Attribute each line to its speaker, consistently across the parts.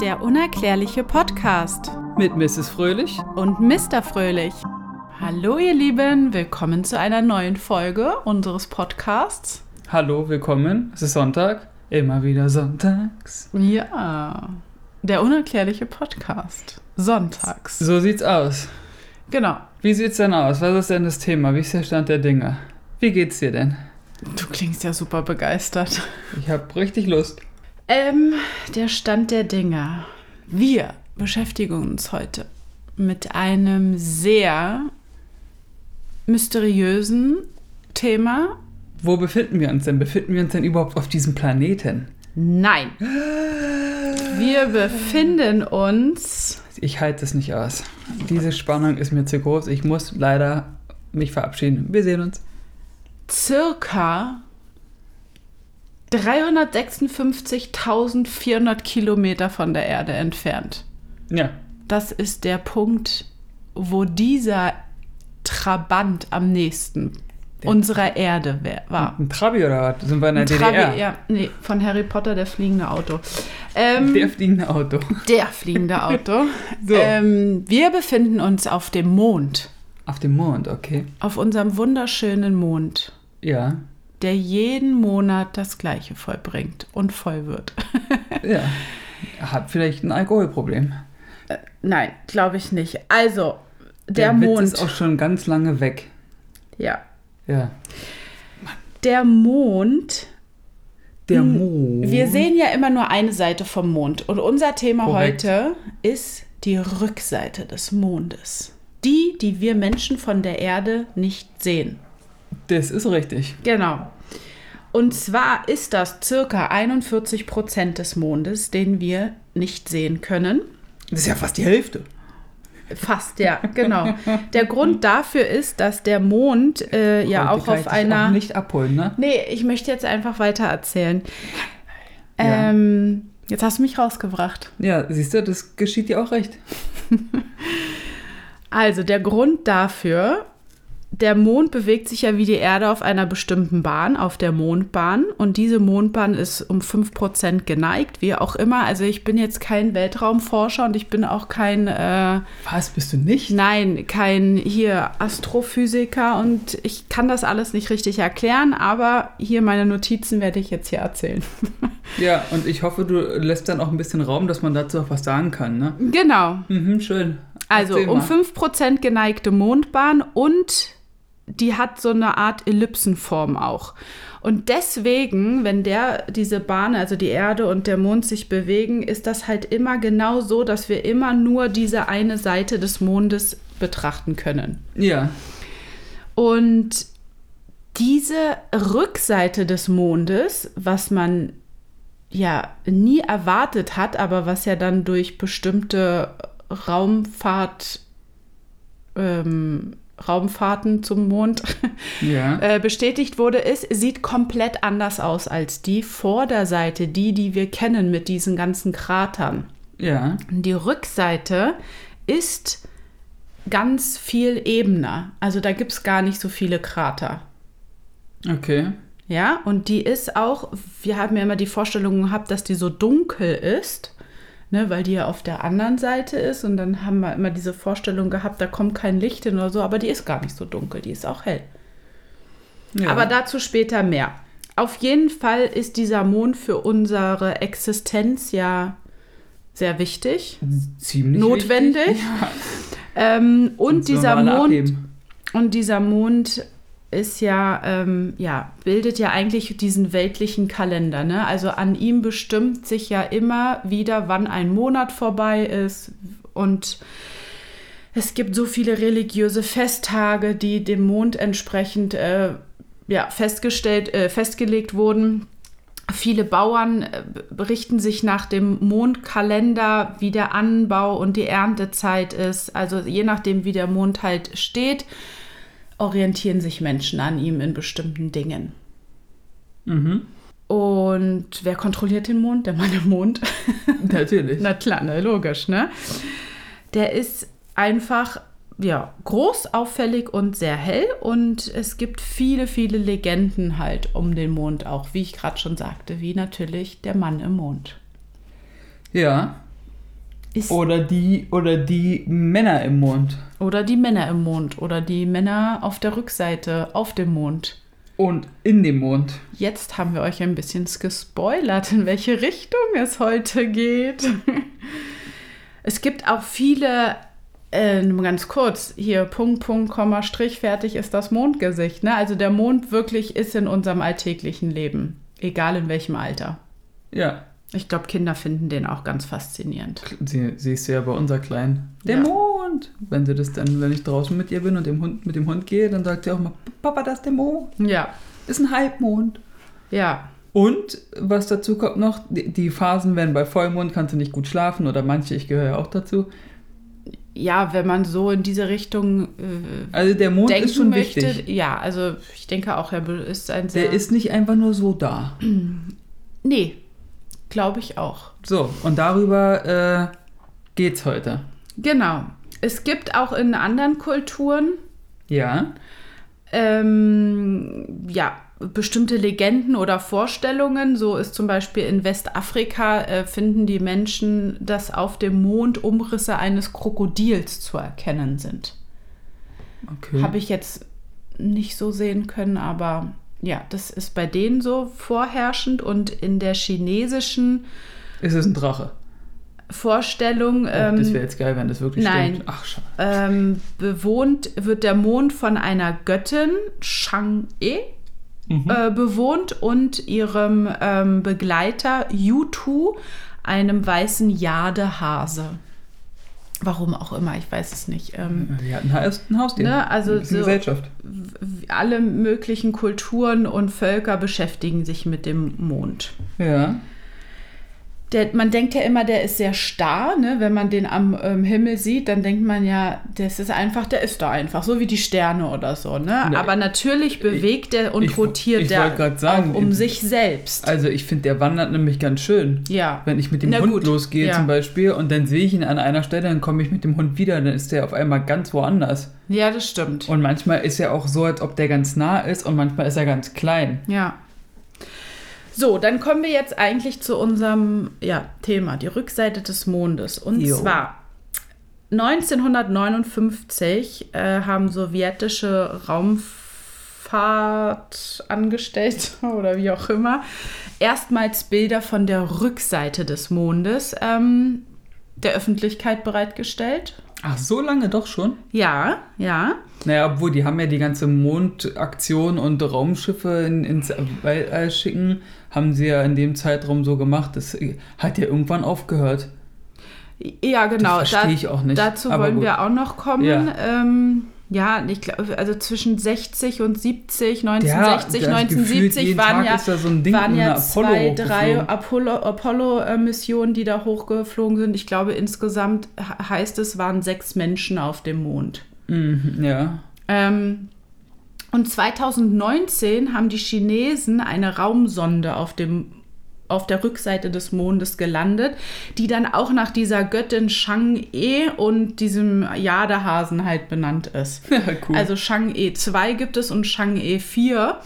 Speaker 1: Der unerklärliche Podcast
Speaker 2: Mit Mrs. Fröhlich.
Speaker 1: und Mr. Fröhlich. Hallo ihr Lieben, willkommen zu einer neuen Folge unseres Podcasts.
Speaker 2: Hallo, willkommen. Es ist Sonntag. Immer wieder sonntags.
Speaker 1: Ja, der unerklärliche Podcast. Sonntags.
Speaker 2: So sieht's aus.
Speaker 1: Genau.
Speaker 2: Wie sieht's denn aus? Was ist denn das Thema? Wie ist der Stand der Dinge? Wie geht's dir denn?
Speaker 1: Du klingst ja super begeistert.
Speaker 2: Ich hab richtig Lust.
Speaker 1: Ähm, der Stand der Dinge. Wir beschäftigen uns heute mit einem sehr mysteriösen Thema.
Speaker 2: Wo befinden wir uns denn? Befinden wir uns denn überhaupt auf diesem Planeten?
Speaker 1: Nein. Wir befinden uns.
Speaker 2: Ich halte es nicht aus. Diese Spannung ist mir zu groß. Ich muss leider mich verabschieden. Wir sehen uns.
Speaker 1: circa 356.400 Kilometer von der Erde entfernt.
Speaker 2: Ja.
Speaker 1: Das ist der Punkt, wo dieser Trabant am nächsten
Speaker 2: Der-
Speaker 1: unserer Erde war.
Speaker 2: Ein Trabi oder was? Sind wir in der
Speaker 1: Ein Trabi,
Speaker 2: DDR?
Speaker 1: ja, nee, von Harry Potter, der fliegende Auto. Ähm,
Speaker 2: Der fliegende Auto.
Speaker 1: der fliegende Auto.
Speaker 2: So.
Speaker 1: ähm, wir befinden uns auf dem Mond,
Speaker 2: Auf dem Mond, okay.
Speaker 1: auf unserem wunderschönen Mond.
Speaker 2: Ja.
Speaker 1: Der jeden Monat das Gleiche vollbringt und voll wird.
Speaker 2: Ja. Hat vielleicht ein Alkoholproblem.
Speaker 1: Nein, glaube ich nicht. Also, der,
Speaker 2: Witz
Speaker 1: Mond.
Speaker 2: ist auch schon ganz lange weg.
Speaker 1: ja.
Speaker 2: Ja.
Speaker 1: Der Mond.
Speaker 2: Der
Speaker 1: Hm,
Speaker 2: Mond.
Speaker 1: Wir sehen ja immer nur eine Seite vom Mond. Und unser Thema
Speaker 2: Korrekt.
Speaker 1: heute ist die Rückseite des Mondes. Die, die wir Menschen von der Erde nicht sehen.
Speaker 2: Das ist richtig.
Speaker 1: Genau. Und zwar ist das circa 41 Prozent des Mondes, den wir nicht sehen können.
Speaker 2: Das ist ja fast die Hälfte.
Speaker 1: Fast, ja, genau. Der Grund dafür ist, dass der Mond äh, ja auch auf
Speaker 2: dich
Speaker 1: einer.
Speaker 2: Auch nicht abholen, ne?
Speaker 1: nee, ich möchte jetzt einfach weiter erzählen.
Speaker 2: Ja.
Speaker 1: Ähm, jetzt hast du mich rausgebracht.
Speaker 2: Ja, siehst du, das geschieht dir auch recht.
Speaker 1: Also, der Grund dafür, der Mond bewegt sich ja wie die Erde auf einer bestimmten Bahn, auf der Mondbahn. Und diese Mondbahn ist um 5% geneigt, wie auch immer. Also, ich bin jetzt kein Weltraumforscher und ich bin auch kein. Äh,
Speaker 2: Was, bist du nicht?
Speaker 1: Nein, kein hier Astrophysiker und ich kann das alles nicht richtig erklären, aber hier meine Notizen werde ich jetzt hier erzählen.
Speaker 2: Ja, und ich hoffe, du lässt dann auch ein bisschen Raum, dass man dazu auch was sagen kann, ne?
Speaker 1: Genau.
Speaker 2: Mhm, schön.
Speaker 1: Also um
Speaker 2: mal.
Speaker 1: 5% geneigte Mondbahn und die hat so eine Art Ellipsenform auch. Und deswegen, wenn der, diese Bahn, also die Erde und der Mond sich bewegen, ist das halt immer genau so, dass wir immer nur diese eine Seite des Mondes betrachten können.
Speaker 2: Ja.
Speaker 1: Und diese Rückseite des Mondes, was man ja nie erwartet hat, aber was ja dann durch bestimmte Raumfahrt, ähm, Raumfahrten zum Mond
Speaker 2: Ja.
Speaker 1: äh, bestätigt wurde, ist, sieht komplett anders aus als die Vorderseite, die, die wir kennen mit diesen ganzen Kratern.
Speaker 2: Ja.
Speaker 1: Die Rückseite ist ganz viel ebener. Also da gibt es gar nicht so viele Krater.
Speaker 2: Okay.
Speaker 1: Ja, und die ist auch, wir haben ja immer die Vorstellung gehabt, dass die so dunkel ist, ne, weil die ja auf der anderen Seite ist. Und dann haben wir immer diese Vorstellung gehabt, da kommt kein Licht hin oder so, aber die ist gar nicht so dunkel, die ist auch hell.
Speaker 2: Ja.
Speaker 1: Aber dazu später mehr. Auf jeden Fall ist dieser Mond für unsere Existenz ja sehr wichtig.
Speaker 2: ziemlich
Speaker 1: notwendig.
Speaker 2: wichtig. Ja.
Speaker 1: Ähm, und
Speaker 2: wir
Speaker 1: dieser Mond
Speaker 2: abheben.
Speaker 1: und dieser Mond ist ja, ähm, ja, bildet ja eigentlich diesen weltlichen Kalender. Ne? Also an ihm bestimmt sich ja immer wieder, wann ein Monat vorbei ist. Und es gibt so viele religiöse Festtage, die dem Mond entsprechend äh, ja, festgestellt, äh, festgelegt wurden. Viele Bauern äh, berichten sich nach dem Mondkalender, wie der Anbau und die Erntezeit ist. Also je nachdem, wie der Mond halt steht, orientieren sich Menschen an ihm in bestimmten Dingen.
Speaker 2: Mhm.
Speaker 1: Und wer kontrolliert den Mond? Der Mann im Mond.
Speaker 2: Natürlich.
Speaker 1: Na klar, ne, logisch, ne? Der ist einfach ja, groß, auffällig und sehr hell. Und es gibt viele, viele Legenden halt um den Mond auch, wie ich gerade schon sagte, wie natürlich der Mann im Mond.
Speaker 2: Ja.
Speaker 1: Ist
Speaker 2: Oder die, oder die Männer im Mond.
Speaker 1: Oder die Männer im Mond oder die Männer auf der Rückseite auf dem Mond.
Speaker 2: Und in dem Mond.
Speaker 1: Jetzt haben wir euch ein bisschen gespoilert, in welche Richtung es heute geht. Es gibt auch viele, äh, ganz kurz, hier Punkt, Punkt, Komma, Strich, fertig ist das Mondgesicht. Ne? Also der Mond wirklich ist in unserem alltäglichen Leben, egal in welchem Alter.
Speaker 2: Ja.
Speaker 1: Ich glaube, Kinder finden den auch ganz faszinierend.
Speaker 2: Sie, siehst du ja bei unserer Kleinen. Der
Speaker 1: Ja.
Speaker 2: Mond! Wenn sie das dann, wenn ich draußen mit ihr bin und dem Hund, mit dem Hund gehe, dann sagt sie auch mal, Papa, das ist der Mond.
Speaker 1: Ja,
Speaker 2: Ist ein Halbmond.
Speaker 1: ja,
Speaker 2: Und was dazu kommt noch, die, die Phasen, wenn bei Vollmond kannst du nicht gut schlafen oder manche, ich gehöre ja auch dazu.
Speaker 1: ja, wenn man so in diese Richtung äh,
Speaker 2: Also der Mond ist schon
Speaker 1: möchte,
Speaker 2: wichtig.
Speaker 1: ja, also ich denke auch, er ist ein sehr.
Speaker 2: Der ist nicht einfach nur so da.
Speaker 1: nee, glaube ich auch.
Speaker 2: So, und darüber äh, geht's heute.
Speaker 1: Genau. Es gibt auch in anderen Kulturen
Speaker 2: Ja.
Speaker 1: ähm, ja, bestimmte Legenden oder Vorstellungen. So ist zum Beispiel in Westafrika äh, finden die Menschen, dass auf dem Mond Umrisse eines Krokodils zu erkennen sind.
Speaker 2: Okay.
Speaker 1: Habe ich jetzt nicht so sehen können, aber ja, das ist bei denen so vorherrschend und in der chinesischen
Speaker 2: Ist es ein Drache?
Speaker 1: Vorstellung
Speaker 2: Oh, das
Speaker 1: ähm,
Speaker 2: wäre jetzt geil, wenn das wirklich
Speaker 1: nein.
Speaker 2: stimmt. Ach, schade.
Speaker 1: ähm, bewohnt wird der Mond von einer Göttin, Shang-E,
Speaker 2: Mhm.
Speaker 1: äh, bewohnt und ihrem ähm, Begleiter Yutu, einem weißen Jadehase. Warum auch immer, ich weiß es nicht. Ähm,
Speaker 2: Wir hatten ein Haustier.
Speaker 1: Ne, also
Speaker 2: ein
Speaker 1: so-
Speaker 2: Gesellschaft.
Speaker 1: alle möglichen Kulturen und Völker beschäftigen sich mit dem Mond.
Speaker 2: Ja.
Speaker 1: Der, man denkt ja immer, der ist sehr starr, ne? wenn man den am ähm, Himmel sieht, dann denkt man ja, das ist einfach, der ist da einfach, so wie die Sterne oder so. Ne?
Speaker 2: Nee.
Speaker 1: Aber natürlich bewegt er und
Speaker 2: ich-
Speaker 1: rotiert
Speaker 2: ich
Speaker 1: der
Speaker 2: sagen,
Speaker 1: um
Speaker 2: ich-
Speaker 1: sich selbst.
Speaker 2: Also ich finde, der wandert nämlich ganz schön.
Speaker 1: Ja.
Speaker 2: Wenn ich mit dem
Speaker 1: Na
Speaker 2: Hund
Speaker 1: gut,
Speaker 2: losgehe
Speaker 1: ja.
Speaker 2: zum Beispiel und dann sehe ich ihn an einer Stelle, dann komme ich mit dem Hund wieder, dann ist der auf einmal ganz woanders.
Speaker 1: Ja, das stimmt.
Speaker 2: Und manchmal ist er auch so, als ob der ganz nah ist und manchmal ist er ganz klein.
Speaker 1: Ja. So, dann kommen wir jetzt eigentlich zu unserem ja, Thema, die Rückseite des Mondes. Und
Speaker 2: Jo.
Speaker 1: zwar 1959 äh, haben sowjetische Raumfahrtangestellte oder wie auch immer erstmals Bilder von der Rückseite des Mondes ähm, der Öffentlichkeit bereitgestellt.
Speaker 2: Ach, so lange doch schon?
Speaker 1: Ja, ja.
Speaker 2: Naja, obwohl, die haben ja die ganze Mondaktion und Raumschiffe in, ins Weltall schicken, haben sie ja in dem Zeitraum so gemacht. Das hat ja irgendwann aufgehört.
Speaker 1: Ja, genau.
Speaker 2: Das verstehe
Speaker 1: Da-
Speaker 2: ich auch nicht.
Speaker 1: Dazu
Speaker 2: Aber
Speaker 1: wollen
Speaker 2: gut.
Speaker 1: wir auch noch kommen.
Speaker 2: Ja.
Speaker 1: Ähm, ja, ich glaube, also zwischen 60 und 70,
Speaker 2: Ja,
Speaker 1: 1960,
Speaker 2: das Gefühlt
Speaker 1: 1970
Speaker 2: jeden
Speaker 1: waren
Speaker 2: Tag
Speaker 1: ja,
Speaker 2: so
Speaker 1: waren ja zwei, drei
Speaker 2: hochgeflogen.
Speaker 1: Apollo- Apollo-Missionen, die da hochgeflogen sind. Ich glaube, insgesamt he- heißt es, waren sechs Menschen auf dem Mond.
Speaker 2: Mhm, ja.
Speaker 1: Ähm, und 2019 haben die Chinesen eine Raumsonde auf dem auf der Rückseite des Mondes gelandet, die dann auch nach dieser Göttin Shang-E und diesem Jadehasen halt benannt ist.
Speaker 2: Cool.
Speaker 1: Also Shang-E 2 gibt es und Shang-E 4.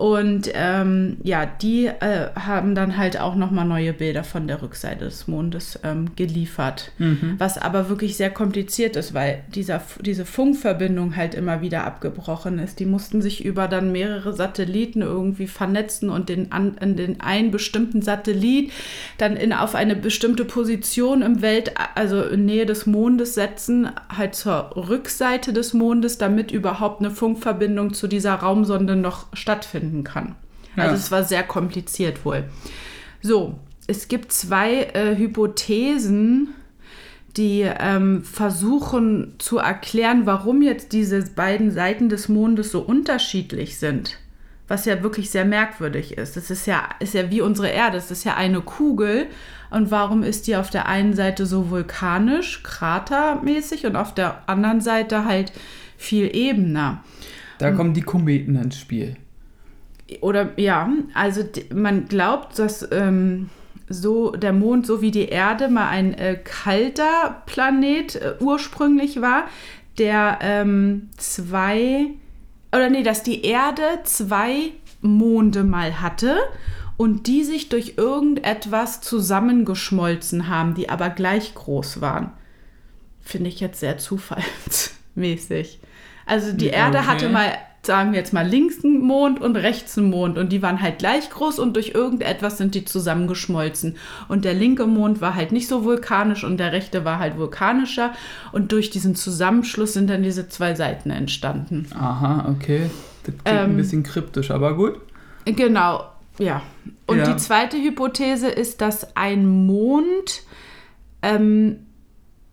Speaker 1: Und ähm, ja, die äh, haben dann halt auch nochmal neue Bilder von der Rückseite des Mondes ähm, geliefert.
Speaker 2: Mhm.
Speaker 1: Was aber wirklich sehr kompliziert ist, weil dieser, diese Funkverbindung halt immer wieder abgebrochen ist. Die mussten sich über dann mehrere Satelliten irgendwie vernetzen und den, an, in den einen bestimmten Satellit dann in, auf eine bestimmte Position im Welt, also in Nähe des Mondes setzen, halt zur Rückseite des Mondes, damit überhaupt eine Funkverbindung zu dieser Raumsonde noch stattfinden kann.
Speaker 2: Ja.
Speaker 1: Also es war sehr kompliziert wohl. So, es gibt zwei äh, Hypothesen, die ähm, versuchen zu erklären, warum jetzt diese beiden Seiten des Mondes so unterschiedlich sind. Was ja wirklich sehr merkwürdig ist. Es ist ja, ist ja wie unsere Erde, es ist ja eine Kugel. Und warum ist die auf der einen Seite so vulkanisch, kratermäßig und auf der anderen Seite halt viel ebener?
Speaker 2: Da kommen die Kometen ins Spiel.
Speaker 1: Oder ja, also man glaubt, dass ähm, so der Mond, so wie die Erde, mal ein äh, kalter Planet äh, ursprünglich war, der ähm, zwei, oder nee, dass die Erde zwei Monde mal hatte und die sich durch irgendetwas zusammengeschmolzen haben, die aber gleich groß waren. Finde ich jetzt sehr zufallsmäßig. Also die Erde
Speaker 2: Okay.
Speaker 1: hatte mal, sagen wir jetzt mal, links einen Mond und rechts einen Mond und die waren halt gleich groß und durch irgendetwas sind die zusammengeschmolzen. Und der linke Mond war halt nicht so vulkanisch und der rechte war halt vulkanischer und durch diesen Zusammenschluss sind dann diese zwei Seiten entstanden.
Speaker 2: Aha, okay. Das klingt ein
Speaker 1: Ähm,
Speaker 2: bisschen kryptisch, aber gut.
Speaker 1: Genau, ja. Und
Speaker 2: Ja.
Speaker 1: die zweite Hypothese ist, dass ein Mond ähm,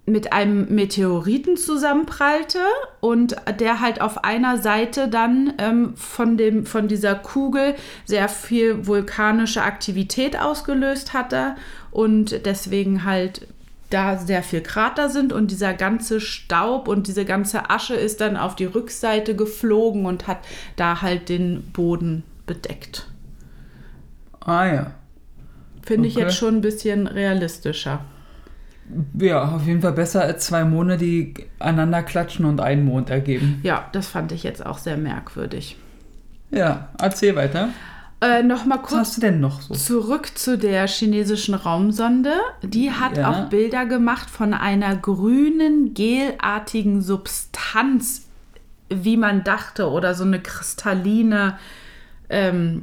Speaker 1: mit einem Meteoriten zusammenprallte und der halt auf einer Seite dann ähm, von, dem, von dieser Kugel sehr viel vulkanische Aktivität ausgelöst hatte und deswegen halt da sehr viel Krater sind und dieser ganze Staub und diese ganze Asche ist dann auf die Rückseite geflogen und hat da halt den Boden bedeckt.
Speaker 2: Ah ja.
Speaker 1: Finde ich
Speaker 2: Okay.
Speaker 1: jetzt schon ein bisschen realistischer.
Speaker 2: Ja, auf jeden Fall besser als zwei Monde, die einander klatschen und einen Mond ergeben.
Speaker 1: Ja, das fand ich jetzt auch sehr merkwürdig.
Speaker 2: Ja, erzähl weiter.
Speaker 1: Äh, Nochmal
Speaker 2: Was
Speaker 1: kurz
Speaker 2: hast du denn noch so?
Speaker 1: zurück zu der chinesischen Raumsonde. Die hat
Speaker 2: Ja.
Speaker 1: auch Bilder gemacht von einer grünen, gelartigen Substanz, wie man dachte, oder so eine kristalline ähm,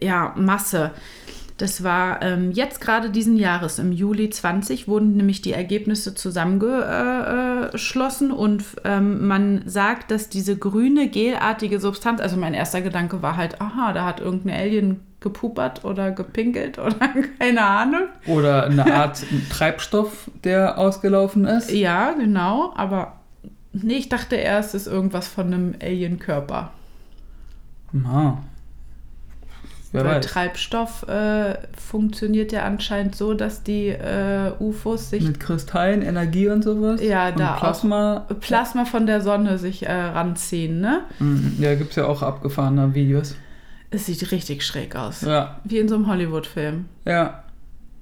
Speaker 1: ja, Masse. Das war ähm, jetzt gerade diesen Jahres, im Juli 20, wurden nämlich die Ergebnisse zusammengeschlossen und ähm, man sagt, dass diese grüne gelartige Substanz, also mein erster Gedanke war halt, aha, da hat irgendein Alien gepupert oder gepinkelt oder keine Ahnung.
Speaker 2: Oder eine Art Treibstoff, der ausgelaufen ist.
Speaker 1: Ja, genau, aber nee, ich dachte erst, es ist irgendwas von einem Alien-Körper.
Speaker 2: Ah. Wer
Speaker 1: Weil
Speaker 2: weiß.
Speaker 1: Treibstoff äh, funktioniert ja anscheinend so, dass die äh, UFOs sich
Speaker 2: Mit Kristallen, Energie und sowas.
Speaker 1: Ja,
Speaker 2: und
Speaker 1: da auch.
Speaker 2: Plasma.
Speaker 1: Plasma von der Sonne sich äh, ranziehen, ne?
Speaker 2: Mhm. Ja, gibt es ja auch abgefahrene Videos.
Speaker 1: Es sieht richtig schräg aus.
Speaker 2: Ja,
Speaker 1: Wie in so einem Hollywood-Film.
Speaker 2: ja.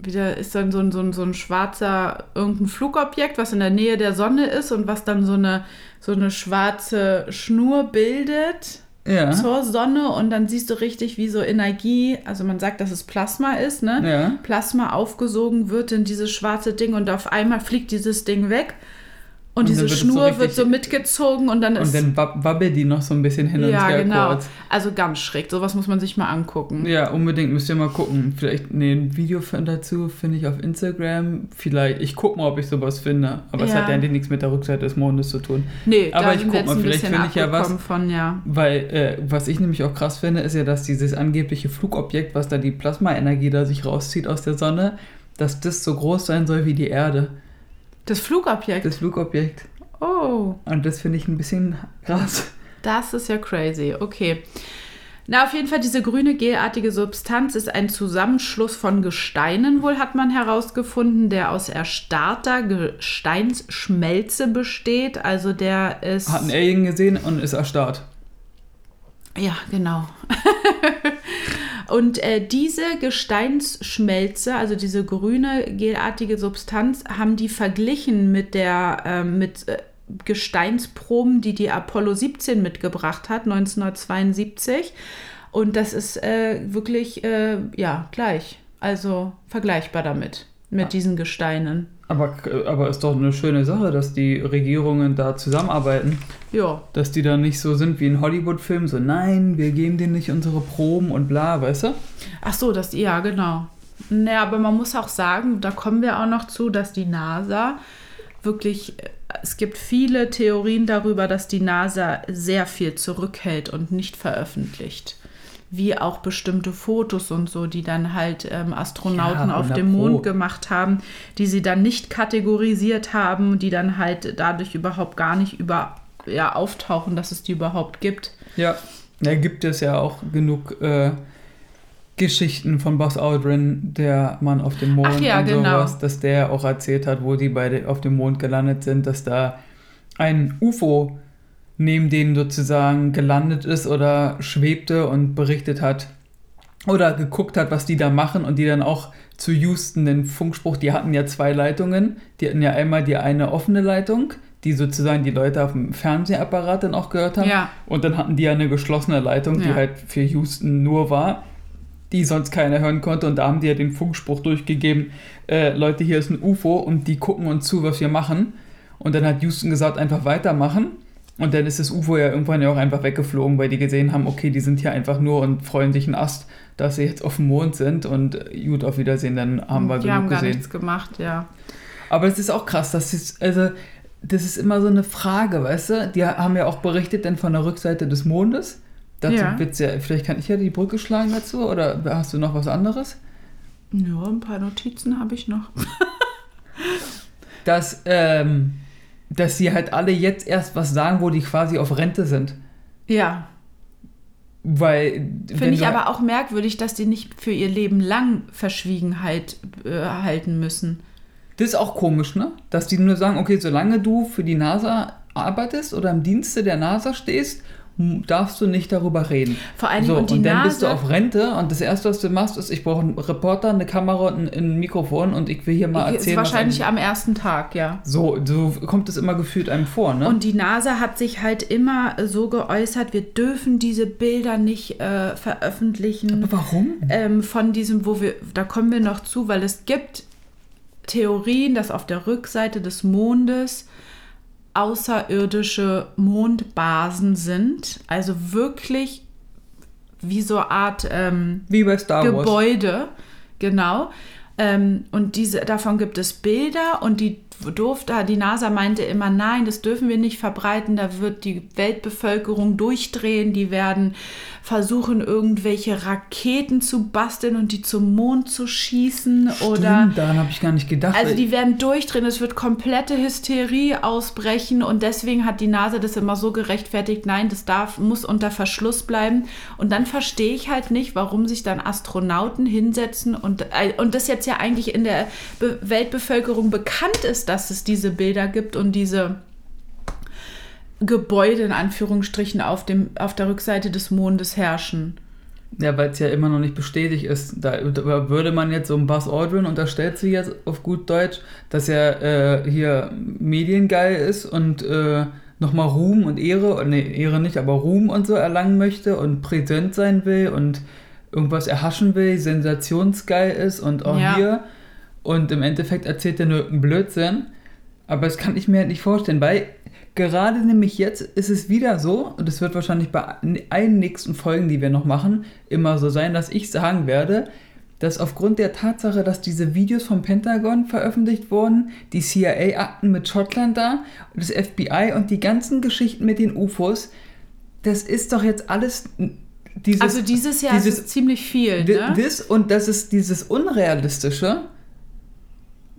Speaker 1: Wieder ist dann so ein, so, ein, so ein schwarzer, irgendein Flugobjekt, was in der Nähe der Sonne ist und was dann so eine, so eine schwarze Schnur bildet
Speaker 2: Ja.
Speaker 1: zur Sonne und dann siehst du richtig, wie so Energie, also man sagt, dass es Plasma ist, ne?
Speaker 2: Ja.
Speaker 1: Plasma aufgesogen wird in dieses schwarze Ding und auf einmal fliegt dieses Ding weg und,
Speaker 2: Und dann
Speaker 1: diese
Speaker 2: wird es so
Speaker 1: Schnur
Speaker 2: richtig-
Speaker 1: wird so mitgezogen und dann
Speaker 2: Und
Speaker 1: ist
Speaker 2: dann wab- wabbelt die noch so ein bisschen hin und
Speaker 1: ja
Speaker 2: her
Speaker 1: genau,
Speaker 2: kurz.
Speaker 1: also ganz schräg. Sowas muss man sich mal angucken.
Speaker 2: Ja, unbedingt müsst ihr mal gucken. Vielleicht nee, ein Video dazu finde ich auf Instagram. Vielleicht, ich gucke mal, ob ich sowas finde. Aber es
Speaker 1: Ja.
Speaker 2: hat ja nichts mit der Rückseite des Mondes zu tun.
Speaker 1: Nee,
Speaker 2: Aber ich
Speaker 1: sind wir
Speaker 2: guck
Speaker 1: jetzt
Speaker 2: mal, vielleicht finde ich ja was.
Speaker 1: von ja.
Speaker 2: Weil, äh, was ich nämlich auch krass finde, ist ja, dass dieses angebliche Flugobjekt, was da die Plasmaenergie da sich rauszieht aus der Sonne, dass das so groß sein soll wie die Erde.
Speaker 1: Das Flugobjekt.
Speaker 2: Das Flugobjekt.
Speaker 1: oh,
Speaker 2: Und das finde ich ein bisschen krass.
Speaker 1: das ist ja crazy. Okay. Na, auf jeden Fall, diese grüne gelartige Substanz ist ein Zusammenschluss von Gesteinen, wohl hat man herausgefunden, der aus erstarrter Gesteinsschmelze besteht. Also der ist.
Speaker 2: Hat ein Alien gesehen und ist erstarrt.
Speaker 1: Ja, genau. Und äh, diese Gesteinsschmelze, also diese grüne gelartige Substanz, haben die verglichen mit der ähm, mit äh, Gesteinsproben, die die Apollo 17 mitgebracht hat, 1972. Und das ist äh, wirklich äh, ja gleich, also vergleichbar damit mit diesen Gesteinen.
Speaker 2: Aber, aber ist doch eine schöne Sache, dass die Regierungen da zusammenarbeiten.
Speaker 1: Ja,
Speaker 2: Dass die da nicht so sind wie in Hollywood-Filmen, so nein, wir geben denen nicht unsere Proben und bla, weißt du?
Speaker 1: Ach so, das, ja, genau. Naja, aber man muss auch sagen, da kommen wir auch noch zu, dass die NASA wirklich, äh, es gibt viele Theorien darüber, dass die NASA sehr viel zurückhält und nicht veröffentlicht. Wie auch bestimmte Fotos und so, die dann halt ähm, Astronauten
Speaker 2: Ja,
Speaker 1: auf
Speaker 2: 100
Speaker 1: dem Mond gemacht haben, die sie dann nicht kategorisiert haben, die dann halt dadurch überhaupt gar nicht über, ja, auftauchen, dass es die überhaupt gibt.
Speaker 2: Ja. Da gibt es ja auch genug äh, Geschichten von Buzz Aldrin, der Mann auf dem Mond
Speaker 1: Ach ja,
Speaker 2: und
Speaker 1: genau.
Speaker 2: sowas, dass der auch erzählt hat, wo die beide auf dem Mond gelandet sind, dass da ein UFO neben denen sozusagen gelandet ist oder schwebte und berichtet hat oder geguckt hat, was die da machen und die dann auch zu Houston den Funkspruch, die hatten ja zwei Leitungen, die hatten ja einmal die eine offene Leitung, die sozusagen die Leute auf dem Fernsehapparat dann auch gehört haben
Speaker 1: Ja.
Speaker 2: und dann hatten die ja eine geschlossene Leitung, die
Speaker 1: Ja.
Speaker 2: halt für Houston nur war. die sonst keiner hören konnte. Und da haben die ja den Funkspruch durchgegeben, äh, Leute, hier ist ein UFO und die gucken uns zu, was wir machen. Und dann hat Houston gesagt, einfach weitermachen. Und dann ist das UFO ja irgendwann ja auch einfach weggeflogen, weil die gesehen haben, okay, die sind hier einfach nur und freuen sich einen Ast, dass sie jetzt auf dem Mond sind. Und gut, auf Wiedersehen, dann haben wir
Speaker 1: die
Speaker 2: genug
Speaker 1: haben gar
Speaker 2: gesehen.
Speaker 1: nichts gemacht, ja.
Speaker 2: Aber es ist auch krass, das ist, also, das ist immer so eine Frage, weißt du? Die haben ja auch berichtet dann von der Rückseite des Mondes. Dazu
Speaker 1: Ja.
Speaker 2: wird's ja, vielleicht kann ich ja die Brücke schlagen dazu oder hast du noch was anderes?
Speaker 1: Ja, ein paar Notizen habe ich noch.
Speaker 2: Dass, ähm, dass sie halt alle jetzt erst was sagen, wo die quasi auf Rente sind.
Speaker 1: Ja,
Speaker 2: Weil.
Speaker 1: finde ich aber auch merkwürdig, dass die nicht für ihr Leben lang Verschwiegenheit äh, halten müssen.
Speaker 2: Das ist auch komisch, ne? Dass die nur sagen, okay, solange du für die NASA arbeitest oder im Dienste der NASA stehst, darfst du nicht darüber reden.
Speaker 1: Vor Dingen,
Speaker 2: so,
Speaker 1: und
Speaker 2: und, dann bist du auf Rente und das erste, was du machst, ist, ich brauche einen Reporter, eine Kamera und ein, Mikrofon und ich will hier mal
Speaker 1: Ist
Speaker 2: erzählen. was
Speaker 1: wahrscheinlich am ersten Tag, ja.
Speaker 2: so, so kommt es immer gefühlt einem vor, ne?
Speaker 1: Und die NASA hat sich halt immer so geäußert, wir dürfen diese Bilder nicht äh, veröffentlichen.
Speaker 2: aber warum?
Speaker 1: ähm, von diesem, wo wir, da kommen wir noch zu, weil es gibt Theorien, dass auf der Rückseite des Mondes außerirdische Mondbasen sind, also wirklich wie so eine Art ähm,
Speaker 2: Wie bei Star Wars.
Speaker 1: Gebäude, genau. Ähm, und diese, davon gibt es Bilder und die durfte, die NASA meinte immer, nein, das dürfen wir nicht verbreiten, da wird die Weltbevölkerung durchdrehen, die werden versuchen, irgendwelche Raketen zu basteln und die zum Mond zu schießen oder
Speaker 2: Stimmt, daran habe ich gar nicht gedacht.
Speaker 1: also die werden durchdrehen, es wird komplette Hysterie ausbrechen und deswegen hat die NASA das immer so gerechtfertigt, nein, das darf, muss unter Verschluss bleiben. Und dann verstehe ich halt nicht, warum sich dann Astronauten hinsetzen und, äh, und das jetzt ja eigentlich in der Be Weltbevölkerung bekannt ist, dass es diese Bilder gibt und diese Gebäude in Anführungsstrichen auf, dem, auf der Rückseite des Mondes herrschen.
Speaker 2: Ja, weil es ja immer noch nicht bestätigt ist. Da, da würde man jetzt so einem Buzz Aldrin unterstellt sie jetzt auf gut Deutsch, dass er äh, hier mediengeil ist und äh, nochmal Ruhm und Ehre, nee, Ehre nicht, aber Ruhm und so erlangen möchte und präsent sein will und irgendwas erhaschen will, sensationsgeil ist und auch
Speaker 1: Ja.
Speaker 2: hier. Und im Endeffekt erzählt er nur irgendeinen Blödsinn. Aber das kann ich mir halt nicht vorstellen, weil gerade nämlich jetzt ist es wieder so, und es wird wahrscheinlich bei allen nächsten Folgen, die wir noch machen, immer so sein, dass ich sagen werde, dass aufgrund der Tatsache, dass diese Videos vom Pentagon veröffentlicht wurden, die CIA-Akten mit Schottland da, das FBI und die ganzen Geschichten mit den UFOs, das ist doch jetzt alles dieses,
Speaker 1: Also dieses Jahr
Speaker 2: dieses
Speaker 1: ist es ziemlich viel. Ne?
Speaker 2: Das und das ist dieses Unrealistische,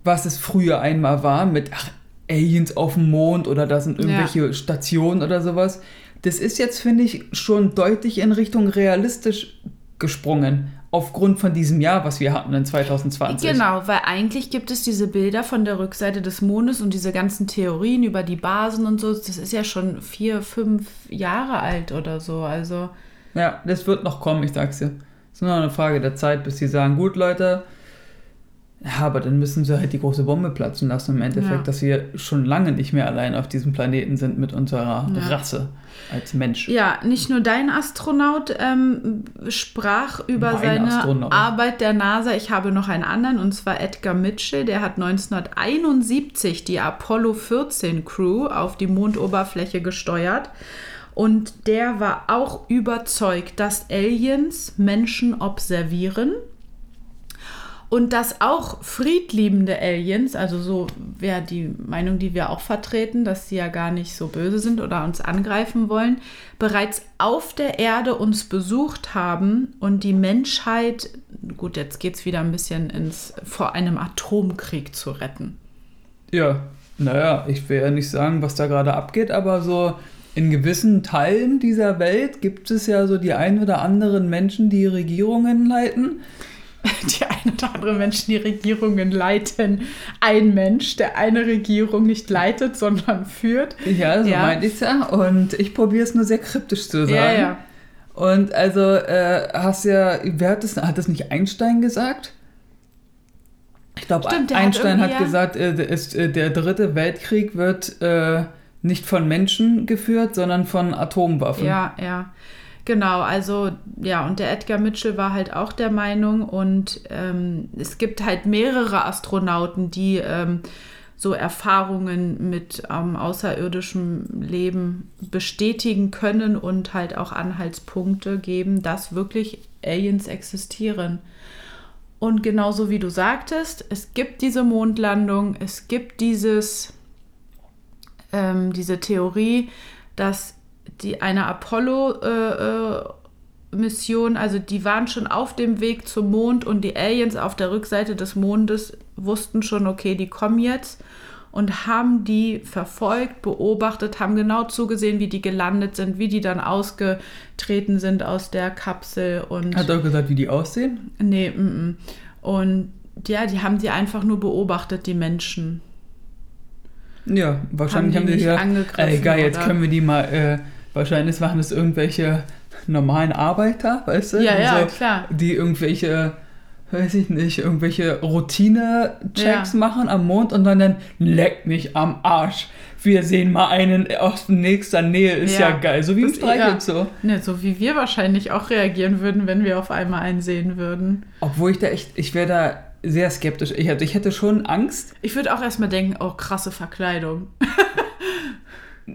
Speaker 2: was es früher einmal war, mit ach, Aliens auf dem Mond oder da sind irgendwelche Stationen oder sowas. Das ist jetzt, finde ich, schon deutlich in Richtung realistisch gesprungen. Aufgrund von diesem Jahr, was wir hatten in 2020.
Speaker 1: Genau, weil eigentlich gibt es diese Bilder von der Rückseite des Mondes und diese ganzen Theorien über die Basen und so. Das ist ja schon vier, fünf Jahre alt oder so. Also
Speaker 2: Ja, das wird noch kommen, ich sag's dir. Es ist nur eine Frage der Zeit, bis sie sagen, gut, Leute, ja, aber dann müssen sie halt die große Bombe platzen lassen im Endeffekt,
Speaker 1: Ja.
Speaker 2: dass wir schon lange nicht mehr allein auf diesem Planeten sind mit unserer
Speaker 1: Ja.
Speaker 2: Rasse als Mensch.
Speaker 1: ja, nicht nur dein Astronaut ähm, sprach über
Speaker 2: Mein
Speaker 1: seine
Speaker 2: Astronaut.
Speaker 1: Arbeit der NASA. Ich habe noch einen anderen und zwar Edgar Mitchell. Der hat 1971 die Apollo 14 Crew auf die Mondoberfläche gesteuert. Und der war auch überzeugt, dass Aliens Menschen observieren und dass auch friedliebende Aliens, also so wäre die Meinung, die wir auch vertreten, dass sie ja gar nicht so böse sind oder uns angreifen wollen, bereits auf der Erde uns besucht haben und die Menschheit, gut, jetzt geht es wieder ein bisschen ins, vor einem Atomkrieg zu retten.
Speaker 2: Ja, naja, ich will ja nicht sagen, was da gerade abgeht, aber so in gewissen Teilen dieser Welt gibt es ja so die ein oder anderen Menschen, die Regierungen leiten.
Speaker 1: Die ein oder andere Menschen, die Regierungen leiten. Ein Mensch, der eine Regierung nicht leitet, sondern führt.
Speaker 2: Ja, so
Speaker 1: Ja.
Speaker 2: meinte ich ja. Und ich probiere es nur sehr kryptisch zu sagen.
Speaker 1: Ja, ja.
Speaker 2: Und also äh, hast ja, wer hat das, hat das nicht Einstein gesagt? Ich glaube,
Speaker 1: hat
Speaker 2: Einstein hat,
Speaker 1: ja-
Speaker 2: gesagt, äh, der ist, äh, der dritte Weltkrieg wird äh, nicht von Menschen geführt, sondern von Atomwaffen.
Speaker 1: Ja, ja. Genau, also ja, und der Edgar Mitchell war halt auch der Meinung und ähm, es gibt halt mehrere Astronauten, die ähm, so Erfahrungen mit ähm, außerirdischem Leben bestätigen können und halt auch Anhaltspunkte geben, dass wirklich Aliens existieren. Und genauso wie du sagtest, es gibt diese Mondlandung, es gibt dieses, ähm, diese Theorie, dass die eine Apollo-Mission, äh, äh, also die waren schon auf dem Weg zum Mond und die Aliens auf der Rückseite des Mondes wussten schon, okay, die kommen jetzt und haben die verfolgt, beobachtet, haben genau zugesehen, wie die gelandet sind, wie die dann ausgetreten sind aus der Kapsel und.
Speaker 2: Hat er gesagt, wie die aussehen?
Speaker 1: Nee, m -m. und ja, die haben die einfach nur beobachtet, die Menschen.
Speaker 2: Ja, wahrscheinlich haben die, haben die
Speaker 1: gedacht,
Speaker 2: ey, geil, jetzt können wir die mal äh, Wahrscheinlich machen das irgendwelche normalen Arbeiter, weißt du?
Speaker 1: Ja, ja, so, klar.
Speaker 2: Die irgendwelche, weiß ich nicht, irgendwelche Routine-Checks ja. machen am Mond und dann, dann leck mich am Arsch. Wir sehen mal einen aus nächster Nähe, ist ja, ja geil. So wie im Streich ja. so.
Speaker 1: Ne, so wie wir wahrscheinlich auch reagieren würden, wenn wir auf einmal einen sehen würden.
Speaker 2: Obwohl ich da echt, ich wäre da sehr skeptisch. Ich hätte, ich hätte schon Angst.
Speaker 1: Ich würde auch erstmal denken, oh, krasse Verkleidung.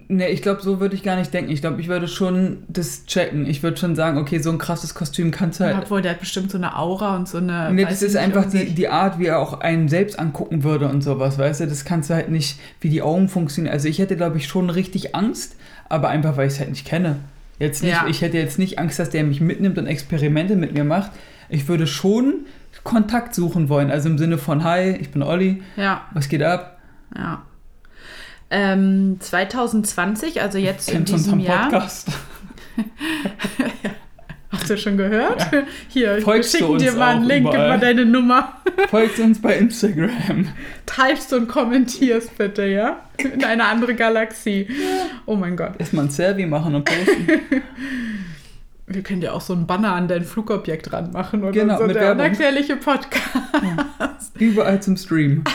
Speaker 2: Ne, ich glaube, so würde ich gar nicht denken. Ich glaube, ich würde schon das checken. Ich würde schon sagen, okay, so ein krasses Kostüm kannst du halt.
Speaker 1: Obwohl, der hat bestimmt so eine Aura und so eine.
Speaker 2: Ne, das ist einfach die, die Art, wie er auch einen selbst angucken würde und sowas, weißt du? Das kannst du halt nicht, wie die Augen funktionieren. Also ich hätte, glaube ich, schon richtig Angst, aber einfach, weil ich es halt nicht kenne. Jetzt nicht, ja. Ich hätte jetzt nicht Angst, dass der mich mitnimmt und Experimente mit mir macht. Ich würde schon Kontakt suchen wollen. Also im Sinne von, hi, ich bin Olli.
Speaker 1: Ja.
Speaker 2: Was geht ab?
Speaker 1: Ja. Ähm, 2020, also jetzt in diesem Jahr.
Speaker 2: Podcast.
Speaker 1: Hast du schon gehört? Ja. Hier, Folgst wir schicken dir mal einen Link, überall. gib mal deine Nummer.
Speaker 2: Folgt uns bei Instagram.
Speaker 1: Teilst und kommentierst bitte, ja? In eine andere Galaxie. Oh mein Gott.
Speaker 2: Erstmal ein Selfie machen und posten.
Speaker 1: Wir können ja auch so ein Banner an dein Flugobjekt dran machen oder
Speaker 2: genau,
Speaker 1: so.
Speaker 2: Mit
Speaker 1: der
Speaker 2: Werbung.
Speaker 1: unerklärliche Podcast.
Speaker 2: Ja. Überall zum Stream.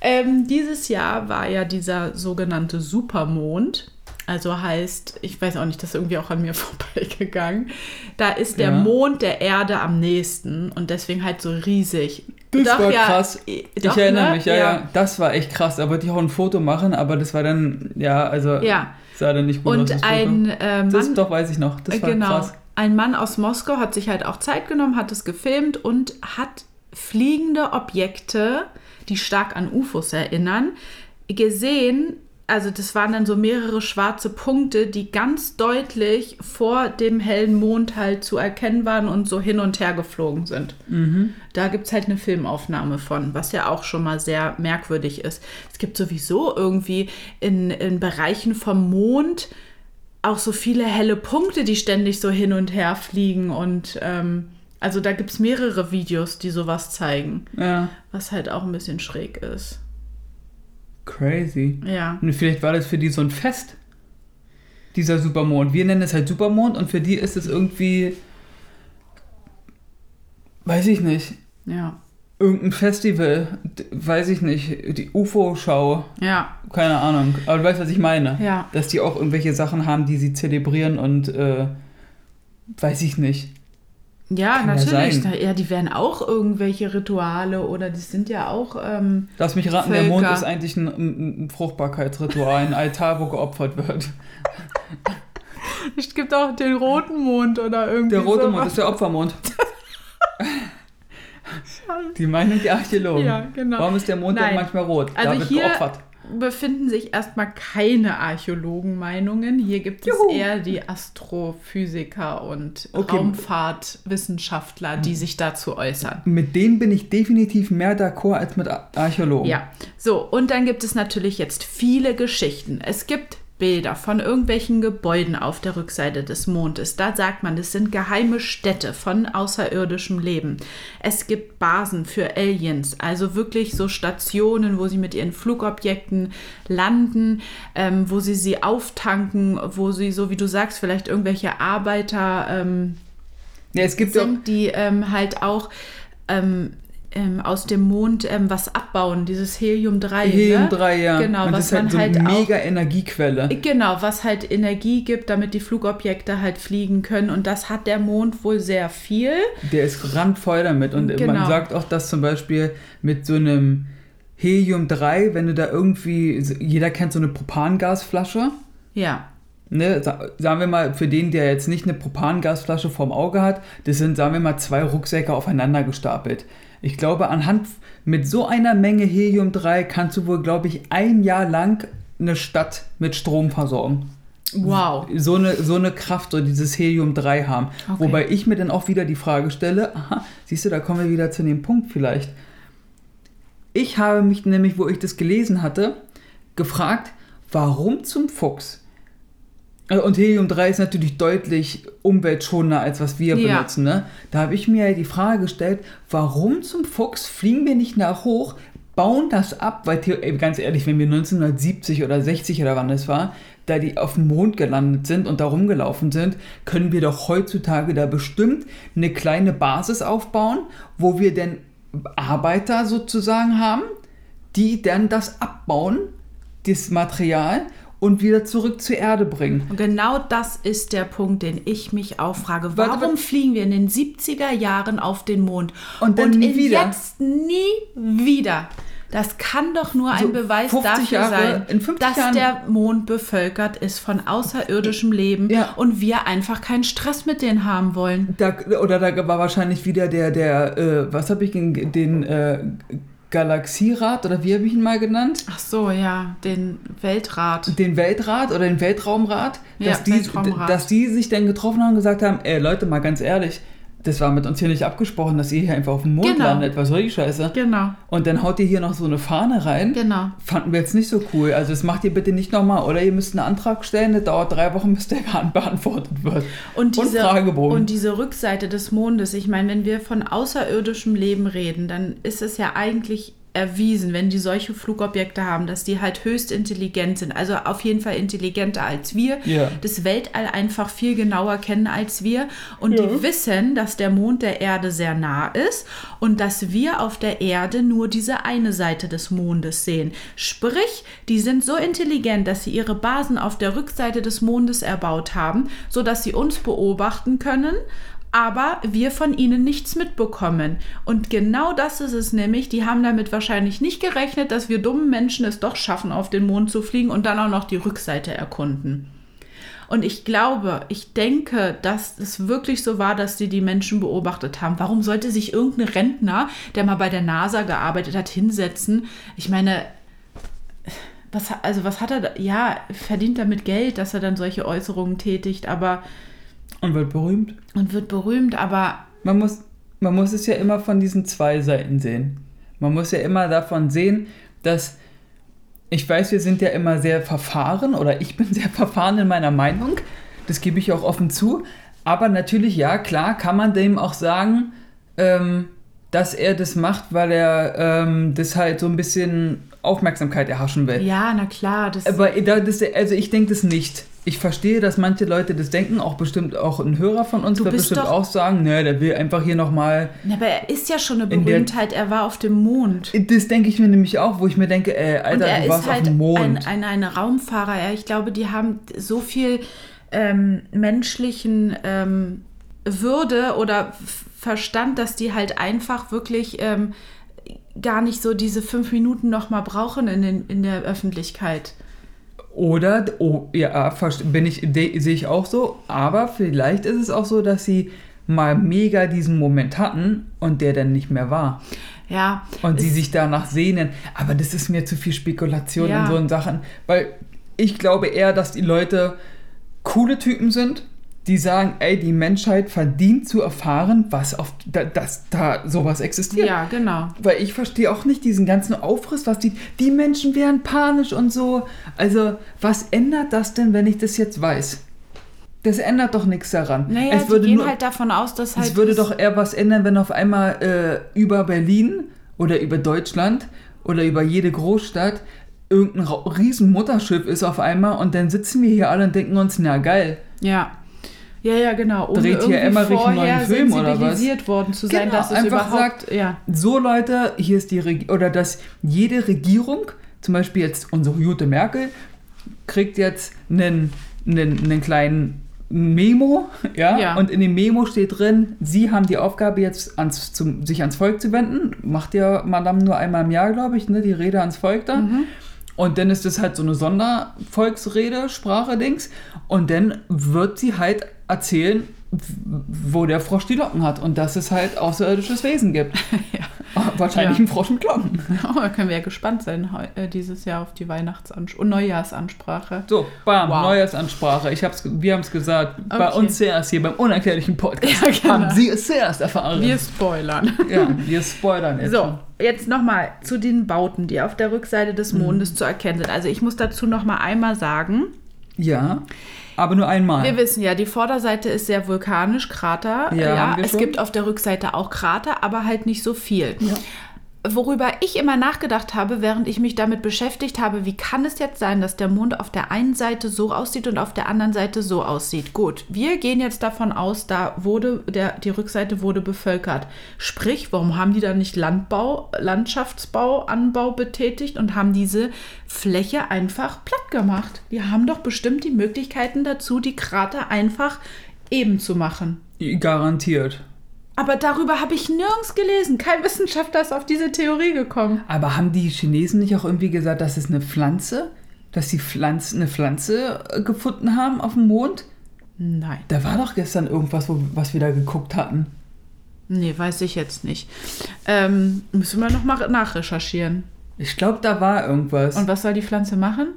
Speaker 1: Ähm, dieses Jahr war ja dieser sogenannte Supermond. Also heißt, ich weiß auch nicht, das ist irgendwie auch an mir vorbeigegangen. Da ist der ja. Mond der Erde am nächsten und deswegen halt so riesig.
Speaker 2: Das doch, war ja, krass. Äh, doch, ich erinnere ne? mich, ja, ja, ja, Das war echt krass. Da wollte ich auch ein Foto machen, aber das war dann, ja, also
Speaker 1: ja.
Speaker 2: sah dann nicht gut
Speaker 1: und aus. ein äh, Mann,
Speaker 2: das doch weiß ich noch. Das war genau, krass.
Speaker 1: Ein Mann aus Moskau hat sich halt auch Zeit genommen, hat es gefilmt und hat fliegende Objekte die stark an UFOs erinnern, gesehen, also das waren dann so mehrere schwarze Punkte, die ganz deutlich vor dem hellen Mond halt zu erkennen waren und so hin und her geflogen sind.
Speaker 2: Mhm.
Speaker 1: Da gibt es halt eine Filmaufnahme von, was ja auch schon mal sehr merkwürdig ist. Es gibt sowieso irgendwie in, in Bereichen vom Mond auch so viele helle Punkte, die ständig so hin und her fliegen und ähm, also da gibt es mehrere Videos, die sowas zeigen.
Speaker 2: Ja.
Speaker 1: Was halt auch ein bisschen schräg ist.
Speaker 2: Crazy.
Speaker 1: Ja.
Speaker 2: Und vielleicht war das für die so ein Fest. Dieser Supermond. Wir nennen es halt Supermond und für die ist es irgendwie. Weiß ich nicht.
Speaker 1: Ja.
Speaker 2: Irgendein Festival, weiß ich nicht, die UFO-Schau.
Speaker 1: Ja.
Speaker 2: Keine Ahnung. Aber du weißt, was ich meine.
Speaker 1: Ja.
Speaker 2: Dass die auch irgendwelche Sachen haben, die sie zelebrieren und äh, weiß ich nicht.
Speaker 1: Ja, Kann natürlich. Ja, ja, die werden auch irgendwelche Rituale oder die sind ja auch. Ähm,
Speaker 2: Lass mich raten, Völker. der Mond ist eigentlich ein, ein Fruchtbarkeitsritual, ein Altar, wo geopfert wird.
Speaker 1: Es gibt auch den roten Mond oder irgendwie.
Speaker 2: Der rote sowas. Mond ist der Opfermond. die Meinung der Archäologen.
Speaker 1: Ja, genau.
Speaker 2: Warum ist der Mond Nein. denn manchmal rot?
Speaker 1: Also
Speaker 2: da wird
Speaker 1: hier,
Speaker 2: geopfert
Speaker 1: befinden sich erstmal keine Archäologenmeinungen. Hier gibt es Juhu. eher die Astrophysiker und okay. Raumfahrtwissenschaftler, die sich dazu äußern.
Speaker 2: Mit denen bin ich definitiv mehr d'accord als mit Archäologen.
Speaker 1: Ja, so, und dann gibt es natürlich jetzt viele Geschichten. Es gibt Bilder von irgendwelchen Gebäuden auf der Rückseite des Mondes. Da sagt man, das sind geheime Städte von außerirdischem Leben. Es gibt Basen für Aliens, also wirklich so Stationen, wo sie mit ihren Flugobjekten landen, ähm, wo sie sie auftanken, wo sie, so wie du sagst, vielleicht irgendwelche Arbeiter ähm,
Speaker 2: ja, es gibt
Speaker 1: sind, die ähm, halt auch ähm, aus dem Mond ähm, was abbauen, dieses Helium-3.
Speaker 2: Helium-3,
Speaker 1: ne?
Speaker 2: ja.
Speaker 1: Genau,
Speaker 2: Und
Speaker 1: was
Speaker 2: das ist halt
Speaker 1: man
Speaker 2: so
Speaker 1: halt
Speaker 2: eine mega Energiequelle.
Speaker 1: Genau, was halt Energie gibt, damit die Flugobjekte halt fliegen können. Und das hat der Mond wohl sehr viel.
Speaker 2: Der ist randvoll damit. Und
Speaker 1: Genau.
Speaker 2: man sagt auch, dass zum Beispiel mit so einem Helium-3, wenn du da irgendwie, jeder kennt so eine Propangasflasche.
Speaker 1: Ja.
Speaker 2: Ne, sa- sagen wir mal, für den, der jetzt nicht eine Propangasflasche vorm Auge hat, das sind, sagen wir mal, zwei Rucksäcke aufeinander gestapelt. Ich glaube, anhand mit so einer Menge Helium-3 kannst du wohl, glaube ich, ein Jahr lang eine Stadt mit Strom versorgen.
Speaker 1: Wow.
Speaker 2: So eine, so eine Kraft, so dieses Helium-3 haben.
Speaker 1: Okay.
Speaker 2: Wobei ich mir dann auch wieder die Frage stelle, aha, siehst du, da kommen wir wieder zu dem Punkt vielleicht. Ich habe mich nämlich, wo ich das gelesen hatte, gefragt, warum zum Fuchs? Äh, Und Helium-3 ist natürlich deutlich umweltschonender, als was wir
Speaker 1: Ja.
Speaker 2: benutzen. Ne? Da habe ich mir die Frage gestellt, warum zum Fuchs fliegen wir nicht nach hoch, bauen das ab, weil ey, ganz ehrlich, wenn wir 1970 oder 60 oder wann das war, da die auf dem Mond gelandet sind und da rumgelaufen sind, können wir doch heutzutage da bestimmt eine kleine Basis aufbauen, wo wir denn Arbeiter sozusagen haben, die dann das abbauen, das Material und wieder zurück zur Erde bringen.
Speaker 1: Und genau das ist der Punkt, den ich mich auch frage. Warum
Speaker 2: warte.
Speaker 1: fliegen wir in den 70er Jahren auf den Mond
Speaker 2: Und dann nie
Speaker 1: in
Speaker 2: wieder.
Speaker 1: jetzt nie wieder? Das kann doch nur
Speaker 2: So
Speaker 1: ein Beweis
Speaker 2: 50
Speaker 1: dafür
Speaker 2: Jahre-
Speaker 1: sein,
Speaker 2: in 50
Speaker 1: dass
Speaker 2: Jahren-
Speaker 1: der Mond bevölkert ist von außerirdischem Leben
Speaker 2: Ja.
Speaker 1: und wir einfach keinen Stress mit denen haben wollen.
Speaker 2: Da, oder da war wahrscheinlich wieder der, der, äh, was habe ich, den, den äh, Galaxierat oder wie habe ich ihn mal genannt?
Speaker 1: Ach so, ja, den Weltrat.
Speaker 2: Den Weltrat oder den Weltraumrat,
Speaker 1: Ja,
Speaker 2: dass, die,
Speaker 1: Weltraumrat.
Speaker 2: dass die sich dann getroffen haben und gesagt haben, ey Leute, mal ganz ehrlich, das war mit uns hier nicht abgesprochen, dass ihr hier einfach auf dem Mond
Speaker 1: Genau.
Speaker 2: landet. Was soll die Scheiße?
Speaker 1: Genau,
Speaker 2: Und dann haut ihr hier noch so eine Fahne rein.
Speaker 1: genau.
Speaker 2: Fanden wir jetzt nicht so cool. Also das macht ihr bitte nicht nochmal. Oder ihr müsst einen Antrag stellen, das dauert drei Wochen, bis der beantwortet wird.
Speaker 1: Und diese,
Speaker 2: Fragebogen.
Speaker 1: und diese Rückseite des Mondes, ich meine, wenn wir von außerirdischem Leben reden, dann ist es ja eigentlich erwiesen, wenn die solche Flugobjekte haben, dass die halt höchst intelligent sind. Also auf jeden Fall intelligenter als wir.
Speaker 2: Ja.
Speaker 1: Das Weltall einfach viel genauer kennen als wir. Und die wissen, dass der Mond der Erde sehr nah ist und dass wir auf der Erde nur diese eine Seite des Mondes sehen. Sprich, die sind so intelligent, dass sie ihre Basen auf der Rückseite des Mondes erbaut haben, sodass sie uns beobachten können aber wir von ihnen nichts mitbekommen. Und genau das ist es nämlich. Die haben damit wahrscheinlich nicht gerechnet, dass wir dummen Menschen es doch schaffen, auf den Mond zu fliegen und dann auch noch die Rückseite erkunden. Und ich glaube, ich denke, dass es wirklich so war, dass sie die Menschen beobachtet haben. Warum sollte sich irgendein Rentner, der mal bei der NASA gearbeitet hat, hinsetzen? Ich meine, was, also was hat er da? Ja, verdient damit Geld, dass er dann solche Äußerungen tätigt, aber
Speaker 2: Und wird berühmt.
Speaker 1: und wird berühmt, aber
Speaker 2: Man muss, man muss es ja immer von diesen zwei Seiten sehen. Man muss ja immer davon sehen, dass ich weiß, wir sind ja immer sehr verfahren oder ich bin sehr verfahren in meiner Meinung. Das gebe ich auch offen zu. Aber natürlich, ja, klar, kann man dem auch sagen, ähm, dass er das macht, weil er ähm, das halt so ein bisschen Aufmerksamkeit erhaschen will.
Speaker 1: ja, na klar, das
Speaker 2: Aber da, das, also ich denke das nicht. Ich verstehe, dass manche Leute das denken, auch bestimmt auch ein Hörer von uns
Speaker 1: Du
Speaker 2: wird bestimmt auch sagen, ne, der will einfach hier nochmal.
Speaker 1: Aber er ist ja schon eine
Speaker 2: der-
Speaker 1: Berühmtheit, er war auf dem Mond.
Speaker 2: Das denke ich mir nämlich auch, wo ich mir denke, ey, Alter,
Speaker 1: er
Speaker 2: du warst
Speaker 1: halt
Speaker 2: auf dem Mond.
Speaker 1: ein, ein, ein Raumfahrer. Ja, ich glaube, die haben so viel ähm, menschlichen ähm, Würde oder Verstand, dass die halt einfach wirklich ähm, gar nicht so diese fünf Minuten nochmal brauchen in, den, in der Öffentlichkeit.
Speaker 2: Oder, oh, ja, bin ich, sehe ich auch so, aber vielleicht ist es auch so, dass sie mal mega diesen Moment hatten und der dann nicht mehr war.
Speaker 1: Ja,
Speaker 2: Und sie sich danach sehnen. Aber das ist mir zu viel Spekulation
Speaker 1: Ja.
Speaker 2: in so Sachen. Weil ich glaube eher, dass die Leute coole Typen sind, die sagen, ey, die Menschheit verdient zu erfahren, was auf, da, dass da sowas existiert.
Speaker 1: ja, genau.
Speaker 2: Weil ich verstehe auch nicht diesen ganzen Aufriss, was die, die Menschen wären panisch und so. Also, was ändert das denn, wenn ich das jetzt weiß? Das ändert doch nichts daran.
Speaker 1: Naja,
Speaker 2: es würde
Speaker 1: gehen
Speaker 2: nur,
Speaker 1: halt davon aus, dass halt.
Speaker 2: es würde doch eher was ändern, wenn auf einmal äh, über Berlin oder über Deutschland oder über jede Großstadt irgendein Ra- riesen Mutterschiff ist auf einmal und dann sitzen wir hier alle und denken uns, na geil.
Speaker 1: Ja. Ja, ja, genau. Ohne
Speaker 2: Dreht hier Emmerich einen neuen Film oder was?
Speaker 1: worden zu sein,
Speaker 2: Genau,
Speaker 1: dass es
Speaker 2: einfach
Speaker 1: überhaupt...
Speaker 2: sagt,
Speaker 1: ja.
Speaker 2: So Leute, hier ist die Regierung, oder dass jede Regierung, zum Beispiel jetzt unsere Jute Merkel, kriegt jetzt einen, einen, einen kleinen Memo, ja?
Speaker 1: Ja.
Speaker 2: und in dem Memo steht drin, Sie haben die Aufgabe jetzt ans, zum, sich ans Volk zu wenden, macht ja Madame nur einmal im Jahr, glaube ich, ne, die Rede ans Volk da.
Speaker 1: Mhm.
Speaker 2: Und dann ist das halt so eine Sondervolksrede, Sprache-Dings. Und dann wird sie halt erzählen, wo der Frosch die Locken hat und dass es halt außerirdisches Wesen gibt. Wahrscheinlich
Speaker 1: Ja.
Speaker 2: ein Frosch mit Locken.
Speaker 1: Oh, da können wir ja gespannt sein äh, dieses Jahr auf die Weihnachtsansprache und Neujahrsansprache.
Speaker 2: So, bam,
Speaker 1: Wow.
Speaker 2: Neujahrsansprache. Ich hab's, wir haben es gesagt. Bei
Speaker 1: Okay.
Speaker 2: uns zuerst hier beim unerklärlichen Podcast.
Speaker 1: Ja, genau.
Speaker 2: Haben Sie es zuerst erfahren.
Speaker 1: Wir spoilern.
Speaker 2: ja, wir spoilern jetzt.
Speaker 1: So, jetzt nochmal zu den Bauten, die auf der Rückseite des
Speaker 2: Mhm.
Speaker 1: Mondes zu erkennen sind. Also ich muss dazu nochmal einmal sagen,
Speaker 2: Ja, aber nur einmal.
Speaker 1: wir wissen ja, die Vorderseite ist sehr vulkanisch, Krater.
Speaker 2: Ja, wir
Speaker 1: es
Speaker 2: schon.
Speaker 1: gibt auf der Rückseite auch Krater, aber halt nicht so viel. Worüber ich immer nachgedacht habe, während ich mich damit beschäftigt habe, wie kann es jetzt sein, dass der Mond auf der einen Seite so aussieht und auf der anderen Seite so aussieht? Gut, wir gehen jetzt davon aus, da wurde der, die Rückseite wurde bevölkert. Sprich, warum haben die dann nicht Landbau, Landschaftsbau, Anbau betätigt und haben diese Fläche einfach platt gemacht? Die haben doch bestimmt die Möglichkeiten dazu, die Krater einfach eben zu machen.
Speaker 2: Garantiert.
Speaker 1: Aber darüber habe ich nirgends gelesen. Kein Wissenschaftler ist auf diese Theorie gekommen.
Speaker 2: Aber haben die Chinesen nicht auch irgendwie gesagt, dass es eine Pflanze, dass sie Pflanze, eine Pflanze äh, gefunden haben auf dem Mond?
Speaker 1: Nein.
Speaker 2: Da war doch gestern irgendwas, wo, was wir da geguckt hatten.
Speaker 1: Nee, weiß ich jetzt nicht. Ähm, müssen wir nochmal nachrecherchieren.
Speaker 2: Ich glaube, da war irgendwas.
Speaker 1: Und was soll die Pflanze machen?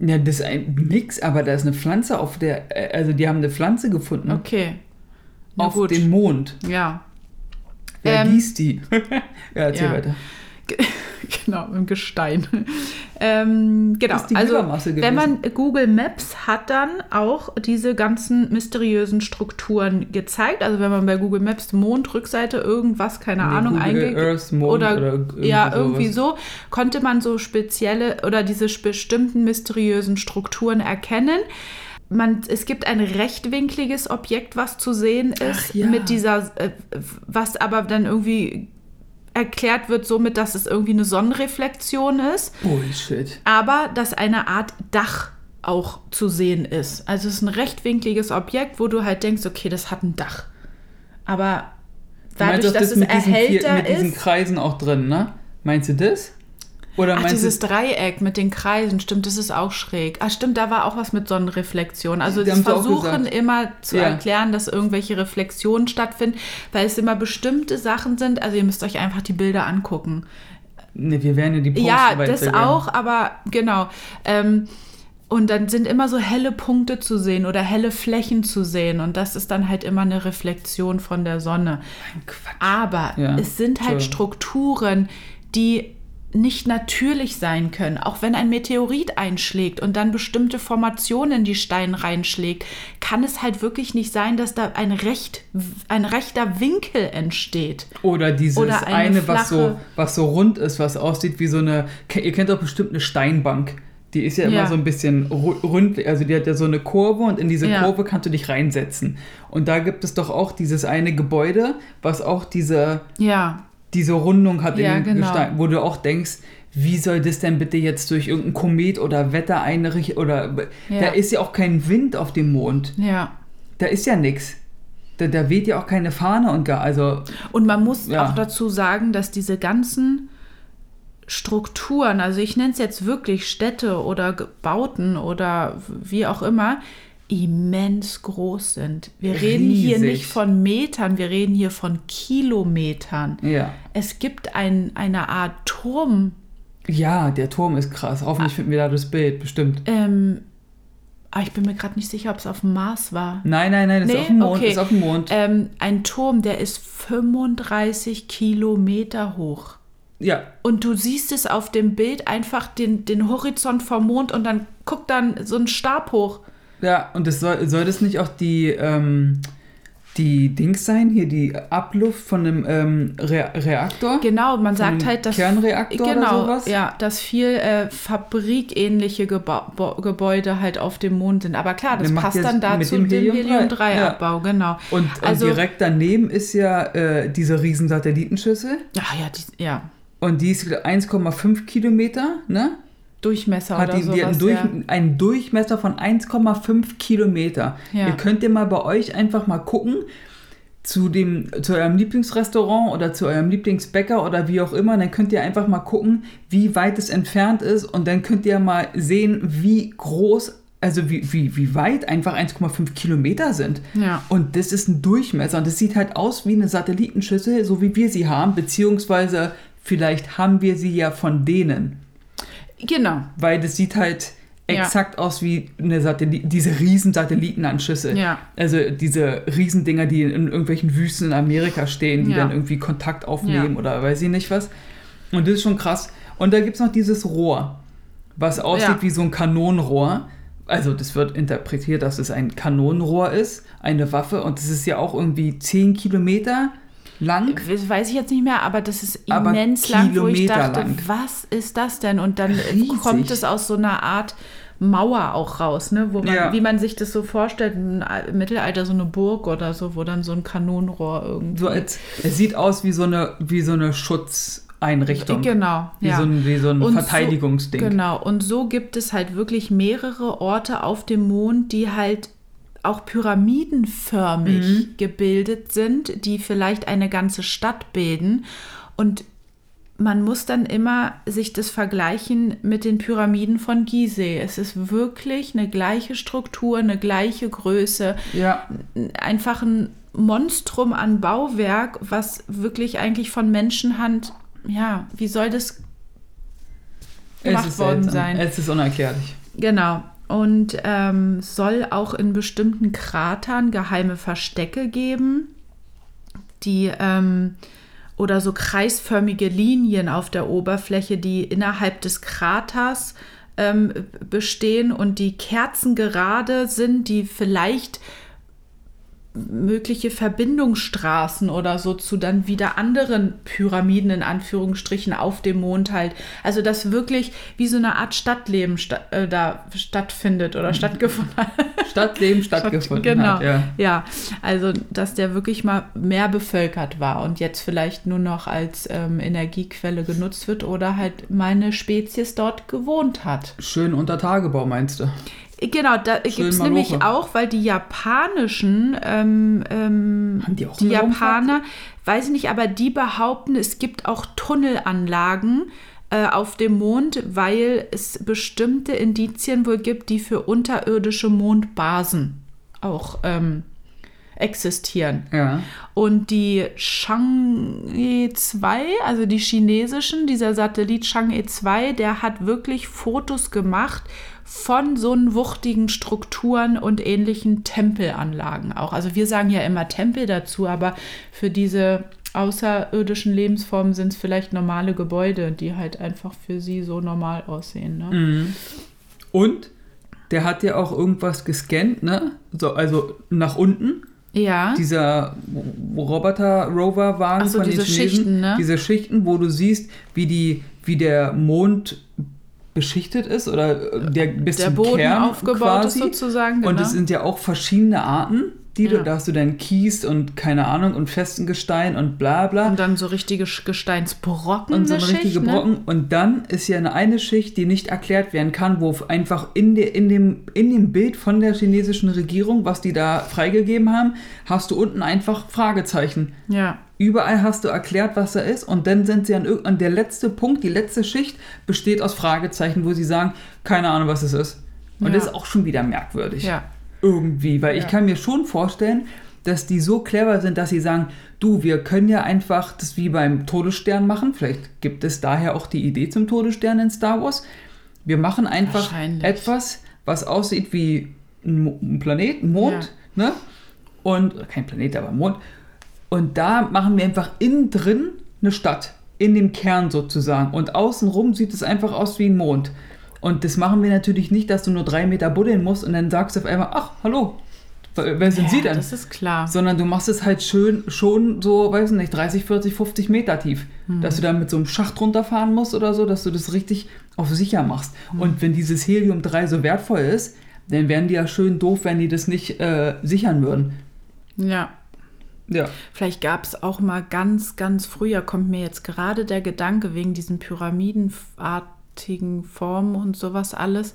Speaker 2: ja, das ist ein, nix, aber da ist eine Pflanze auf der, äh, also die haben eine Pflanze gefunden
Speaker 1: Okay. Na
Speaker 2: auf
Speaker 1: gut.
Speaker 2: dem Mond.
Speaker 1: Ja.
Speaker 2: Wer
Speaker 1: Ähm,
Speaker 2: gießt die? ja, erzähl
Speaker 1: ja.
Speaker 2: weiter.
Speaker 1: genau, im Gestein. ähm, genau, also wenn man Google Maps hat dann auch diese ganzen mysteriösen Strukturen gezeigt. Also wenn man bei Google Maps Mondrückseite irgendwas, keine
Speaker 2: Nee,
Speaker 1: Ahnung, eingeht. Oder,
Speaker 2: oder irgendwie
Speaker 1: ja, irgendwie
Speaker 2: sowas.
Speaker 1: so, konnte man so spezielle oder diese bestimmten mysteriösen Strukturen erkennen. Man, es gibt ein rechtwinkliges Objekt, was zu sehen ist,
Speaker 2: ja.
Speaker 1: mit dieser, äh, was aber dann irgendwie erklärt wird somit, dass es irgendwie eine Sonnenreflexion ist,
Speaker 2: Bullshit.
Speaker 1: aber dass eine Art Dach auch zu sehen ist. Also es ist ein rechtwinkliges Objekt, wo du halt denkst, okay, das hat ein Dach. Aber
Speaker 2: Du meinst
Speaker 1: dadurch,
Speaker 2: auch
Speaker 1: dass
Speaker 2: das
Speaker 1: es
Speaker 2: mit diesen, vier,
Speaker 1: erhellter
Speaker 2: mit diesen
Speaker 1: ist.
Speaker 2: Kreisen auch drin, ne? Meinst du das? Oder
Speaker 1: Ach, dieses
Speaker 2: du
Speaker 1: Dreieck mit den Kreisen, stimmt, das ist auch schräg. Ah, stimmt, da war auch was mit Sonnenreflexion. Also sie versuchen immer zu
Speaker 2: Ja.
Speaker 1: erklären, dass irgendwelche Reflexionen stattfinden, weil es immer bestimmte Sachen sind. Also ihr müsst euch einfach die Bilder angucken.
Speaker 2: Ne, wir werden ja die Posts
Speaker 1: ja, das auch, aber genau. Ähm, und dann sind immer so helle Punkte zu sehen oder helle Flächen zu sehen. Und das ist dann halt immer eine Reflexion von der Sonne. Aber
Speaker 2: Ja,
Speaker 1: es sind halt. Strukturen, die nicht natürlich sein können. Auch wenn ein Meteorit einschlägt und dann bestimmte Formationen in die Steine reinschlägt, kann es halt wirklich nicht sein, dass da ein, recht, ein rechter Winkel entsteht.
Speaker 2: Oder dieses
Speaker 1: Oder eine
Speaker 2: eine, was, so, was so rund ist, was aussieht wie so eine. Ihr kennt doch bestimmt eine Steinbank. Die ist ja immer
Speaker 1: Ja.
Speaker 2: so ein bisschen ru- rund, also die hat ja so eine Kurve und in diese
Speaker 1: Ja.
Speaker 2: Kurve kannst du dich reinsetzen. Und da gibt es doch auch dieses eine Gebäude, was auch diese,
Speaker 1: Ja,
Speaker 2: diese Rundung hat
Speaker 1: Ja,
Speaker 2: in dem
Speaker 1: genau.
Speaker 2: Gestein, wo du auch denkst, wie soll das denn bitte jetzt durch irgendein Komet oder Wetter einrichten oder da
Speaker 1: Ja.
Speaker 2: ist ja auch kein Wind auf dem Mond.
Speaker 1: ja.
Speaker 2: Da ist ja nichts. Da, da weht ja auch keine Fahne und gar, also
Speaker 1: Und man muss
Speaker 2: Ja.
Speaker 1: auch dazu sagen, dass diese ganzen Strukturen, also ich nenne es jetzt wirklich Städte oder Bauten oder wie auch immer, immens groß sind. Wir reden hier nicht von Metern, wir reden hier von Kilometern.
Speaker 2: ja.
Speaker 1: Es gibt ein, eine Art Turm,
Speaker 2: Ja, der Turm ist krass.
Speaker 1: Ah.
Speaker 2: Hoffentlich finden wir da das Bild, bestimmt.
Speaker 1: ähm, aber ich bin mir gerade nicht sicher, ob es auf dem Mars war.
Speaker 2: Nein, nein, nein, ist
Speaker 1: Nee,
Speaker 2: auf dem Mond.
Speaker 1: okay.
Speaker 2: Ist auf dem Mond.
Speaker 1: Ähm, ein Turm, der ist 35 Kilometer hoch.
Speaker 2: ja,
Speaker 1: Und du siehst es auf dem Bild einfach den, den Horizont vom Mond und dann guckt dann so ein Stab hoch.
Speaker 2: Ja, und das soll, soll das nicht auch die, ähm, die Dings sein, hier die Abluft von einem ähm, Re Reaktor.
Speaker 1: Genau, man sagt halt, dass
Speaker 2: Kernreaktor oder
Speaker 1: genau,
Speaker 2: sowas?
Speaker 1: ja, dass viel äh, fabrikähnliche Geba Bo- Gebäude halt auf dem Mond sind. Aber klar, das passt dann
Speaker 2: mit
Speaker 1: dazu
Speaker 2: dem
Speaker 1: dem
Speaker 2: Helium-3,
Speaker 1: Helium-3-Abbau, genau.
Speaker 2: Und,
Speaker 1: Also-
Speaker 2: und direkt daneben ist ja äh, diese riesen Satellitenschüssel.
Speaker 1: Ach ja, die, ja,
Speaker 2: Und die ist 1,5 Kilometer, ne?
Speaker 1: Durchmesser
Speaker 2: Hat
Speaker 1: oder
Speaker 2: die, die hat einen,
Speaker 1: sowas.
Speaker 2: Durch,
Speaker 1: ja.
Speaker 2: einen Durchmesser von 1,5 Kilometer.
Speaker 1: Ja.
Speaker 2: Ihr könnt ja mal bei euch einfach mal gucken, zu, dem, zu eurem Lieblingsrestaurant oder zu eurem Lieblingsbäcker oder wie auch immer, dann könnt ihr einfach mal gucken, wie weit es entfernt ist und dann könnt ihr mal sehen, wie groß, also wie, wie, wie weit einfach 1,5 Kilometer sind.
Speaker 1: Ja.
Speaker 2: Und das ist ein Durchmesser und das sieht halt aus wie eine Satellitenschüssel, so wie wir sie haben, beziehungsweise vielleicht haben wir sie ja von denen,
Speaker 1: Genau,
Speaker 2: weil das sieht halt
Speaker 1: Ja.
Speaker 2: exakt aus wie eine Satellit diese riesen Satellitenanschüsse.
Speaker 1: Ja.
Speaker 2: Also diese Riesendinger, die in irgendwelchen Wüsten in Amerika stehen, die
Speaker 1: Ja.
Speaker 2: dann irgendwie Kontakt aufnehmen
Speaker 1: Ja.
Speaker 2: oder weiß ich nicht was. Und das ist schon krass. Und da gibt es noch dieses Rohr, was aussieht
Speaker 1: Ja.
Speaker 2: wie so ein Kanonenrohr. Also das wird interpretiert, dass es ein Kanonenrohr ist, eine Waffe. Und das ist ja auch irgendwie 10 Kilometer lang.
Speaker 1: Das weiß ich jetzt nicht mehr, aber das ist immens lang, wo ich dachte,
Speaker 2: lang.
Speaker 1: was ist das denn? Und dann äh,
Speaker 2: Riesig.
Speaker 1: kommt es aus so einer Art Mauer auch raus, ne? Man,
Speaker 2: Ja.
Speaker 1: wie man sich das so vorstellt, im Al- Mittelalter so eine Burg oder so, wo dann so ein Kanonenrohr irgendwie.
Speaker 2: So als, es sieht aus wie so eine, wie so eine Schutzeinrichtung.
Speaker 1: Genau,
Speaker 2: Wie,
Speaker 1: ja.
Speaker 2: so ein, wie so ein
Speaker 1: Und
Speaker 2: Verteidigungsding.
Speaker 1: So, genau, und so gibt es halt wirklich mehrere Orte auf dem Mond, die halt auch pyramidenförmig
Speaker 2: Mhm.
Speaker 1: gebildet sind, die vielleicht eine ganze Stadt bilden. Und man muss dann immer sich das vergleichen mit den Pyramiden von Gizeh. Es ist wirklich eine gleiche Struktur, eine gleiche Größe,
Speaker 2: Ja,
Speaker 1: einfach ein Monstrum an Bauwerk, was wirklich eigentlich von Menschenhand, ja, wie soll das gemacht worden
Speaker 2: seltsam.
Speaker 1: sein?
Speaker 2: Es ist unerklärlich.
Speaker 1: Genau. Und ähm, soll auch in bestimmten Kratern geheime Verstecke geben, die ähm, oder so kreisförmige Linien auf der Oberfläche, die innerhalb des Kraters ähm, bestehen und die kerzengerade sind, die vielleicht mögliche Verbindungsstraßen oder so zu dann wieder anderen Pyramiden in Anführungsstrichen auf dem Mond halt. Also dass wirklich wie so eine Art Stadtleben sta äh, da stattfindet oder stattgefunden hat.
Speaker 2: Stadtleben stattgefunden
Speaker 1: genau.
Speaker 2: hat, ja.
Speaker 1: ja, also dass der wirklich mal mehr bevölkert war und jetzt vielleicht nur noch als ähm, Energiequelle genutzt wird oder halt meine Spezies dort gewohnt hat.
Speaker 2: Schön unter Tagebau, meinst du?
Speaker 1: Genau, da gibt es
Speaker 2: Maloche.
Speaker 1: nämlich auch, weil die japanischen, ähm, ähm,
Speaker 2: die
Speaker 1: die
Speaker 2: Raumfahrt?
Speaker 1: Japaner, weiß ich nicht, aber die behaupten, es gibt auch Tunnelanlagen äh, auf dem Mond, weil es bestimmte Indizien wohl gibt, die für unterirdische Mondbasen auch ähm, existieren.
Speaker 2: Ja.
Speaker 1: Und die Chang'e 2, also die chinesischen, dieser Satellit Chang'e 2, der hat wirklich Fotos gemacht von so wuchtigen Strukturen und ähnlichen Tempelanlagen auch. Also wir sagen ja immer Tempel dazu, aber für diese außerirdischen Lebensformen sind es vielleicht normale Gebäude, die halt einfach für sie so normal aussehen. Ne?
Speaker 2: Mhm. Und der hat ja auch irgendwas gescannt, ne? So, also nach unten.
Speaker 1: Ja.
Speaker 2: Dieser Roboter-Rover-Wagen
Speaker 1: so,
Speaker 2: von den
Speaker 1: diese
Speaker 2: Chinesen.
Speaker 1: Schichten, ne?
Speaker 2: Diese Schichten, wo du siehst, wie, die, wie der Mond beschichtet ist oder äh, der bis
Speaker 1: der Boden
Speaker 2: Kern
Speaker 1: aufgebaut
Speaker 2: quasi.
Speaker 1: ist sozusagen.
Speaker 2: Und
Speaker 1: genau.
Speaker 2: es sind ja auch verschiedene Arten, die du,
Speaker 1: Ja.
Speaker 2: da hast du dann Kies und keine Ahnung und festen Gestein und bla bla.
Speaker 1: und dann so richtige Gesteinsbrocken.
Speaker 2: Und so
Speaker 1: eine
Speaker 2: richtige
Speaker 1: Schicht, ne?
Speaker 2: Brocken. Und dann ist ja eine, eine Schicht, die nicht erklärt werden kann, wo einfach in, der, in, dem, in dem Bild von der chinesischen Regierung, was die da freigegeben haben, hast du unten einfach Fragezeichen.
Speaker 1: Ja.
Speaker 2: Überall hast du erklärt, was da ist. Und dann sind sie an irgendein, der letzte Punkt, die letzte Schicht besteht aus Fragezeichen, wo sie sagen, keine Ahnung, was es ist. Und
Speaker 1: Ja.
Speaker 2: das ist auch schon wieder merkwürdig.
Speaker 1: Ja.
Speaker 2: Irgendwie, weil ich
Speaker 1: Ja.
Speaker 2: kann mir schon vorstellen, dass die so clever sind, dass sie sagen, du, wir können ja einfach das wie beim Todesstern machen. Vielleicht gibt es daher auch die Idee zum Todesstern in Star Wars. Wir machen einfach etwas, was aussieht wie ein, Planet, ein Mond, ne? Und kein Planet, aber ein Mond. Und da machen wir einfach innen drin eine Stadt, in dem Kern sozusagen. Und außenrum sieht es einfach aus wie ein Mond. Und das machen wir natürlich nicht, dass du nur drei Meter buddeln musst und dann sagst du auf einmal, ach, hallo, Wer sind
Speaker 1: ja,
Speaker 2: sie denn?
Speaker 1: Das ist klar.
Speaker 2: sondern du machst es halt schön schon so, weiß nicht, 30, 40, 50 Meter tief. Dass du da mit so einem Schacht runterfahren musst oder so, dass du das richtig auf sicher machst. Und wenn dieses Helium-3 so wertvoll ist, dann wären die ja schön doof, wenn die das nicht äh, sichern würden.
Speaker 1: Ja.
Speaker 2: Ja.
Speaker 1: Vielleicht gab es auch mal ganz, ganz früher, kommt mir jetzt gerade der Gedanke, wegen diesen pyramidenartigen Formen und sowas alles,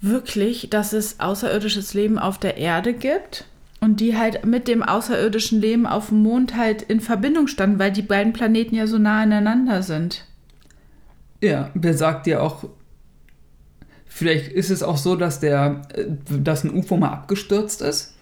Speaker 1: wirklich, dass es außerirdisches Leben auf der Erde gibt und die halt mit dem außerirdischen Leben auf dem Mond halt in Verbindung standen, weil die beiden Planeten ja so nah aneinander sind.
Speaker 2: Ja, wer sagt dir auch, vielleicht ist es auch so, dass der, äh, dass ein UFO mal abgestürzt ist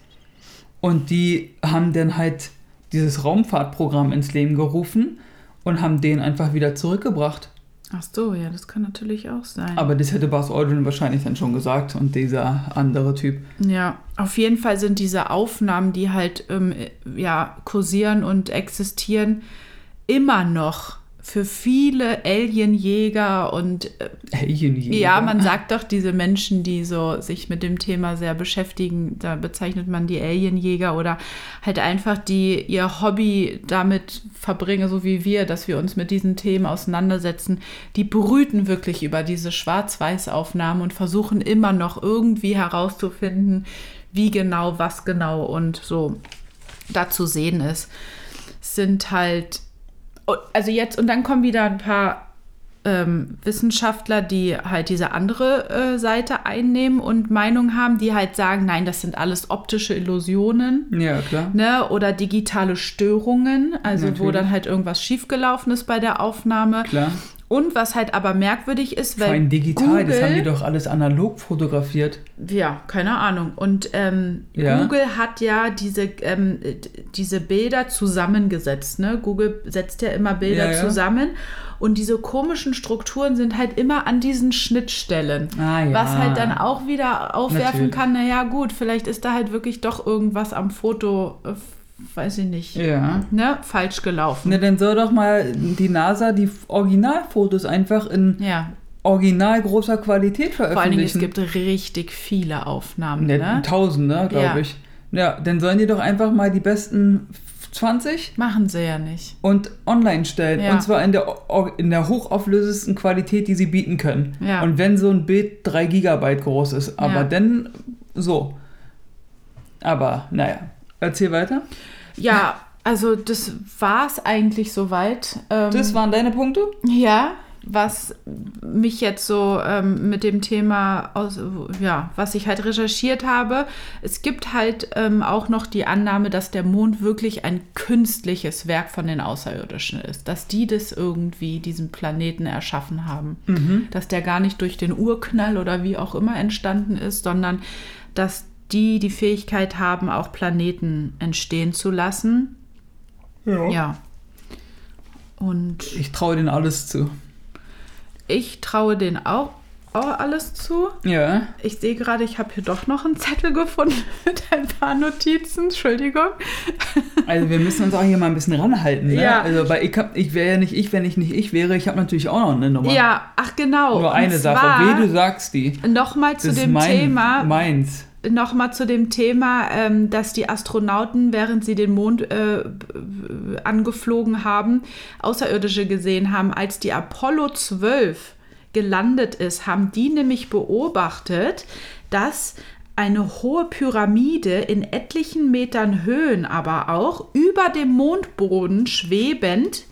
Speaker 2: und die haben dann halt dieses Raumfahrtprogramm ins Leben gerufen und haben den einfach wieder zurückgebracht.
Speaker 1: Ach so, ja, das kann natürlich auch sein.
Speaker 2: Aber das hätte Buzz Aldrin wahrscheinlich dann schon gesagt und dieser andere Typ.
Speaker 1: Ja, auf jeden Fall sind diese Aufnahmen, die halt ähm, ja, kursieren und existieren, immer noch für viele Alienjäger und äh,
Speaker 2: Alienjäger.
Speaker 1: ja, man sagt doch, diese Menschen, die so sich mit dem Thema sehr beschäftigen, da bezeichnet man die Alienjäger oder halt einfach die ihr Hobby damit verbringen, so wie wir, dass wir uns mit diesen Themen auseinandersetzen, die brüten wirklich über diese Schwarz-Weiß-Aufnahmen und versuchen immer noch irgendwie herauszufinden, wie genau, was genau und so da zu sehen ist. Sind halt also jetzt, und dann kommen wieder ein paar ähm, Wissenschaftler, die halt diese andere äh, Seite einnehmen und Meinung haben, die halt sagen, nein, das sind alles optische Illusionen.
Speaker 2: Ja, klar.
Speaker 1: Ne? Oder digitale Störungen, also wo
Speaker 2: Natürlich.
Speaker 1: dann halt irgendwas schiefgelaufen ist bei der Aufnahme.
Speaker 2: Klar.
Speaker 1: Und was halt aber merkwürdig ist,
Speaker 2: Vor
Speaker 1: weil
Speaker 2: allem digital, das
Speaker 1: Google-
Speaker 2: haben die doch alles analog fotografiert.
Speaker 1: ja, keine Ahnung. Und ähm,
Speaker 2: Ja.
Speaker 1: Google hat ja diese, ähm, diese Bilder zusammengesetzt. Ne? Google setzt ja immer Bilder
Speaker 2: Ja, ja.
Speaker 1: zusammen. Und diese komischen Strukturen sind halt immer an diesen Schnittstellen.
Speaker 2: Ah, ja.
Speaker 1: Was halt dann auch wieder aufwerfen
Speaker 2: Natürlich.
Speaker 1: kann, naja gut, vielleicht ist da halt wirklich doch irgendwas am Foto, äh, weiß ich nicht,
Speaker 2: Ja.
Speaker 1: ne, falsch gelaufen.
Speaker 2: Ne, dann soll doch mal die NASA die Originalfotos einfach in
Speaker 1: Ja,
Speaker 2: original großer Qualität
Speaker 1: vor allen Dingen, es
Speaker 2: veröffentlichen.
Speaker 1: gibt richtig viele Aufnahmen.
Speaker 2: Ne,
Speaker 1: Ne?
Speaker 2: Tausende, glaube
Speaker 1: Ja.
Speaker 2: ich. Ja, dann sollen die doch einfach mal die besten 20
Speaker 1: Machen sie ja nicht.
Speaker 2: und online stellen.
Speaker 1: Ja.
Speaker 2: Und zwar in der, in der hochauflösesten Qualität, die sie bieten können.
Speaker 1: Ja.
Speaker 2: Und wenn so ein Bild 3 Gigabyte groß ist. Aber
Speaker 1: Ja.
Speaker 2: dann so. Aber naja, erzähl weiter.
Speaker 1: Ja, also das war es eigentlich soweit. Ähm,
Speaker 2: Das waren deine Punkte?
Speaker 1: ja, was mich jetzt so ähm, mit dem Thema, aus, ja, was ich halt recherchiert habe. Es gibt halt ähm, auch noch die Annahme, dass der Mond wirklich ein künstliches Werk von den Außerirdischen ist. Dass die das irgendwie, diesen Planeten erschaffen haben. Dass der gar nicht durch den Urknall oder wie auch immer entstanden ist, sondern dass die die Fähigkeit haben, auch Planeten entstehen zu lassen. Ja. Und
Speaker 2: Ich traue denen alles zu.
Speaker 1: ich traue denen auch, auch alles zu.
Speaker 2: Ja.
Speaker 1: Ich sehe gerade, ich habe hier doch noch einen Zettel gefunden mit ein paar Notizen. Entschuldigung.
Speaker 2: Also wir müssen uns auch hier mal ein bisschen ranhalten. Ne?
Speaker 1: Ja.
Speaker 2: Also weil ich, hab, ich wäre ja nicht ich, wenn ich nicht ich wäre. Ich habe natürlich auch noch eine Nummer.
Speaker 1: Ja, ach genau.
Speaker 2: Nur eine Sache. Weh, du sagst die.
Speaker 1: Nochmal zu
Speaker 2: Das
Speaker 1: dem
Speaker 2: mein,
Speaker 1: Thema.
Speaker 2: meins.
Speaker 1: Nochmal zu dem Thema, ähm, dass die Astronauten, während sie den Mond äh, angeflogen haben, Außerirdische gesehen haben. Als die Apollo 12 gelandet ist, haben die nämlich beobachtet, dass eine hohe Pyramide in etlichen Metern Höhen aber auch über dem Mondboden schwebend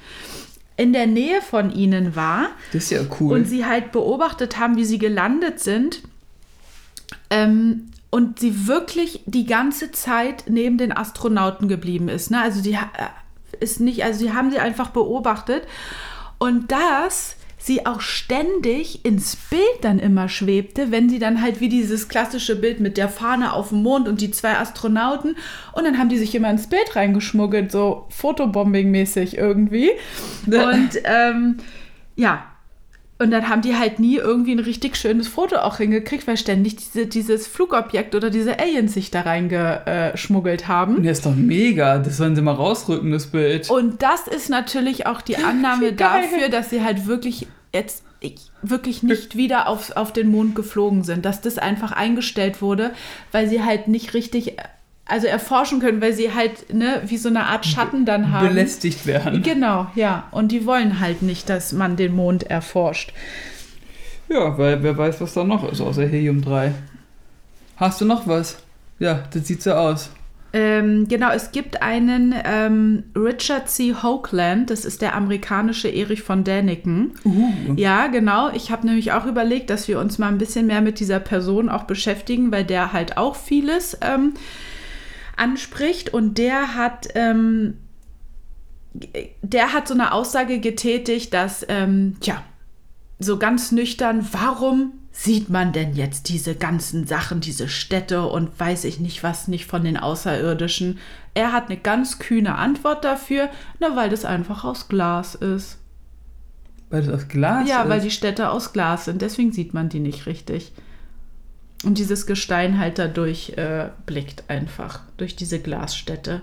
Speaker 1: in der Nähe von ihnen war
Speaker 2: Das ist ja cool.
Speaker 1: und sie halt beobachtet haben, wie sie gelandet sind. Ähm, und sie wirklich die ganze Zeit neben den Astronauten geblieben ist. Ne? Also die äh, ist nicht, also sie haben sie einfach beobachtet. Und dass sie auch ständig ins Bild dann immer schwebte, wenn sie dann halt wie dieses klassische Bild mit der Fahne auf dem Mond und die zwei Astronauten und dann haben die sich immer ins Bild reingeschmuggelt, so Fotobombing-mäßig irgendwie. Und ähm, ja, und dann haben die halt nie irgendwie ein richtig schönes Foto auch hingekriegt, weil ständig diese, dieses Flugobjekt oder diese Aliens sich da reingeschmuggelt haben.
Speaker 2: Das ist doch mega. Das sollen sie mal rausrücken, das Bild.
Speaker 1: Und das ist natürlich auch die Annahme dafür, dass sie halt wirklich jetzt wirklich nicht wieder auf, auf den Mond geflogen sind, dass das einfach eingestellt wurde, weil sie halt nicht richtig also erforschen können, weil sie halt ne, wie so eine Art Schatten dann haben.
Speaker 2: Belästigt werden.
Speaker 1: Genau, ja. Und die wollen halt nicht, dass man den Mond erforscht.
Speaker 2: Ja, weil wer weiß, was da noch ist außer Helium 3. Hast du noch was? Ja, das sieht so aus.
Speaker 1: Ähm, genau, es gibt einen ähm, Richard C. Hoagland, das ist der amerikanische Erich von Däniken.
Speaker 2: Uh.
Speaker 1: Ja, genau. Ich habe nämlich auch überlegt, dass wir uns mal ein bisschen mehr mit dieser Person auch beschäftigen, weil der halt auch vieles ähm, anspricht und der hat, ähm, der hat so eine Aussage getätigt, dass, ähm, tja, so ganz nüchtern, warum sieht man denn jetzt diese ganzen Sachen, diese Städte und weiß ich nicht was nicht von den Außerirdischen? Er hat eine ganz kühne Antwort dafür, na, weil das einfach aus Glas ist.
Speaker 2: Weil das aus Glas
Speaker 1: Ja,
Speaker 2: ist?
Speaker 1: weil die Städte aus Glas sind, deswegen sieht man die nicht richtig. Und dieses Gestein halt dadurch äh, blickt einfach, durch diese Glasstätte.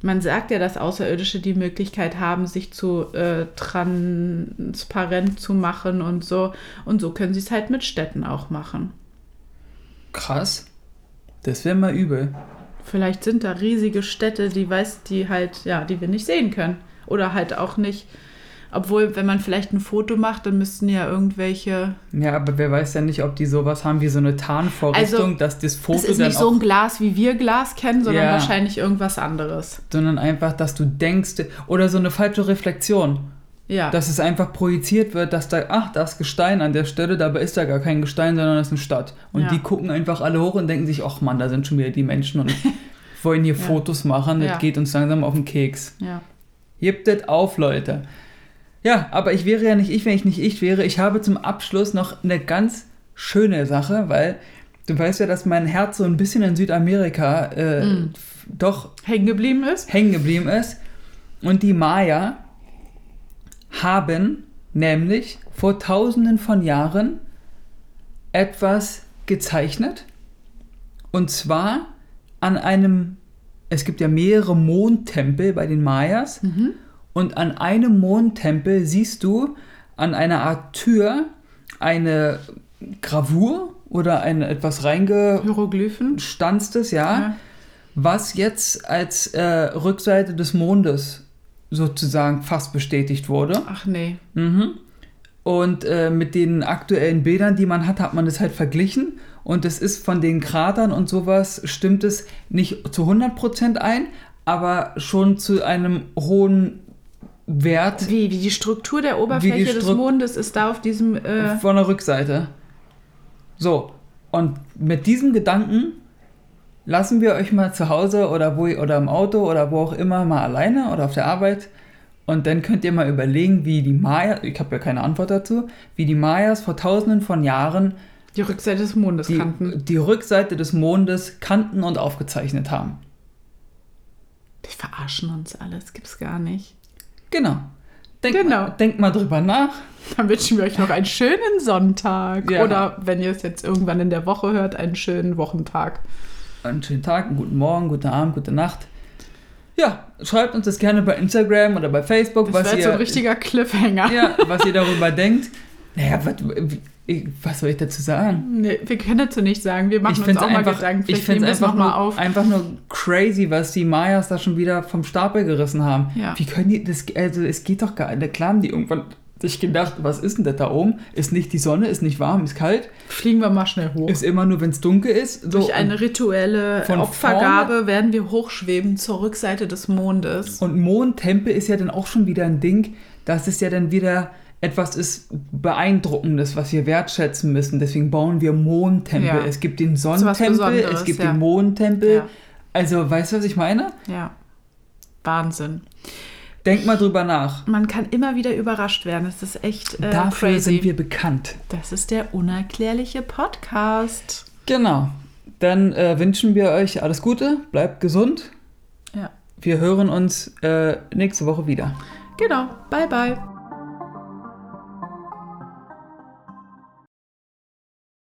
Speaker 1: Man sagt ja, dass Außerirdische die Möglichkeit haben, sich zu äh, transparent zu machen und so. Und so können sie es halt mit Städten auch machen.
Speaker 2: Krass. Das wäre mal übel.
Speaker 1: Vielleicht sind da riesige Städte, die weiß, die halt, ja, die wir nicht sehen können. Oder halt auch nicht. Obwohl, wenn man vielleicht ein Foto macht, dann müssten ja irgendwelche.
Speaker 2: Ja, aber wer weiß ja nicht, ob die sowas haben wie so eine Tarnvorrichtung,
Speaker 1: Also,
Speaker 2: dass das Foto
Speaker 1: Es ist nicht so ein Glas, wie wir Glas kennen, sondern
Speaker 2: Ja.
Speaker 1: wahrscheinlich irgendwas anderes.
Speaker 2: sondern einfach, dass du denkst, oder so eine falsche Reflexion,
Speaker 1: Ja.
Speaker 2: dass es einfach projiziert wird, dass da, ach, da ist Gestein an der Stelle, dabei ist da gar kein Gestein, sondern das ist eine Stadt. Und
Speaker 1: Ja.
Speaker 2: die gucken einfach alle hoch und denken sich, ach Mann, da sind schon wieder die Menschen und wollen hier
Speaker 1: Ja.
Speaker 2: Fotos machen, das geht uns langsam auf den Keks.
Speaker 1: ja.
Speaker 2: Gebt das auf, Leute. Ja, aber ich wäre ja nicht ich, wenn ich nicht ich wäre. Ich habe zum Abschluss noch eine ganz schöne Sache, weil du weißt ja, dass mein Herz so ein bisschen in Südamerika äh,
Speaker 1: Mm.
Speaker 2: doch
Speaker 1: Hängen geblieben ist.
Speaker 2: hängen geblieben ist. Und die Maya haben nämlich vor tausenden von Jahren etwas gezeichnet. Und zwar an einem, es gibt ja mehrere Mondtempel bei den Mayas.
Speaker 1: Mhm.
Speaker 2: Und an einem Mondtempel siehst du an einer Art Tür eine Gravur oder ein etwas
Speaker 1: Hieroglyphen.
Speaker 2: reingestanztes, ja,
Speaker 1: Ja.
Speaker 2: was jetzt als äh, Rückseite des Mondes sozusagen fast bestätigt wurde.
Speaker 1: Ach nee.
Speaker 2: Mhm. Und äh, mit den aktuellen Bildern, die man hat, hat man das halt verglichen. Und es ist von den Kratern und sowas, stimmt es nicht zu 100% ein, aber schon zu einem hohen Wert
Speaker 1: Wie, wie die Struktur der Oberfläche des Mondes ist da auf diesem. Äh,
Speaker 2: von der Rückseite. So, und mit diesem Gedanken lassen wir euch mal zu Hause oder, wo, oder im Auto oder wo auch immer mal alleine oder auf der Arbeit. Und dann könnt ihr mal überlegen, wie die Mayas, ich habe ja keine Antwort dazu, wie die Mayas vor tausenden von Jahren
Speaker 1: die Rückseite des Mondes
Speaker 2: die,
Speaker 1: kannten.
Speaker 2: die Rückseite des Mondes kannten und aufgezeichnet haben.
Speaker 1: Die verarschen uns alles, gibt's gar nicht.
Speaker 2: Genau. Denkt,
Speaker 1: Genau.
Speaker 2: Mal, denkt mal drüber nach.
Speaker 1: Dann wünschen wir euch noch einen schönen Sonntag.
Speaker 2: Ja.
Speaker 1: Oder wenn ihr es jetzt irgendwann in der Woche hört, einen schönen Wochentag.
Speaker 2: Einen schönen Tag, einen guten Morgen, guten Abend, gute Nacht. Ja, schreibt uns das gerne bei Instagram oder bei Facebook,
Speaker 1: Das
Speaker 2: was
Speaker 1: wäre
Speaker 2: ihr,
Speaker 1: so ein richtiger Cliffhanger.
Speaker 2: ja, was ihr darüber denkt. Naja, was, was soll ich dazu sagen?
Speaker 1: Nee, wir können dazu nicht sagen. Wir machen uns
Speaker 2: find's
Speaker 1: auch mal Gedanken.
Speaker 2: ich
Speaker 1: Vielleicht
Speaker 2: finde
Speaker 1: nehmen
Speaker 2: es einfach, nur-
Speaker 1: auf.
Speaker 2: einfach nur crazy, was die Mayas da schon wieder vom Stapel gerissen haben.
Speaker 1: Ja.
Speaker 2: Wie können die das, also es geht doch gar nicht. Klar haben die irgendwann sich gedacht, was ist denn das da oben? Ist nicht die Sonne, ist nicht warm, ist kalt,
Speaker 1: Fliegen wir mal schnell hoch.
Speaker 2: ist immer nur, wenn es dunkel ist. So,
Speaker 1: Durch eine rituelle Opfergabe werden wir hochschweben zur Rückseite des Mondes.
Speaker 2: Und Mondtempel ist ja dann auch schon wieder ein Ding, dass es ja dann wieder etwas ist Beeindruckendes, was wir wertschätzen müssen. Deswegen bauen wir Mondtempel.
Speaker 1: Ja.
Speaker 2: Es gibt den Sonnentempel, es gibt
Speaker 1: ja.
Speaker 2: den Mondtempel.
Speaker 1: Ja.
Speaker 2: Also, weißt du, was ich meine?
Speaker 1: Ja. Wahnsinn.
Speaker 2: Denk mal drüber nach.
Speaker 1: Man kann immer wieder überrascht werden. Das ist echt äh,
Speaker 2: Dafür
Speaker 1: crazy.
Speaker 2: sind wir bekannt.
Speaker 1: das ist der unerklärliche Podcast.
Speaker 2: Genau. Dann äh, wünschen wir euch alles Gute, bleibt gesund.
Speaker 1: Ja.
Speaker 2: Wir hören uns äh, nächste Woche wieder.
Speaker 1: Genau. Bye, bye.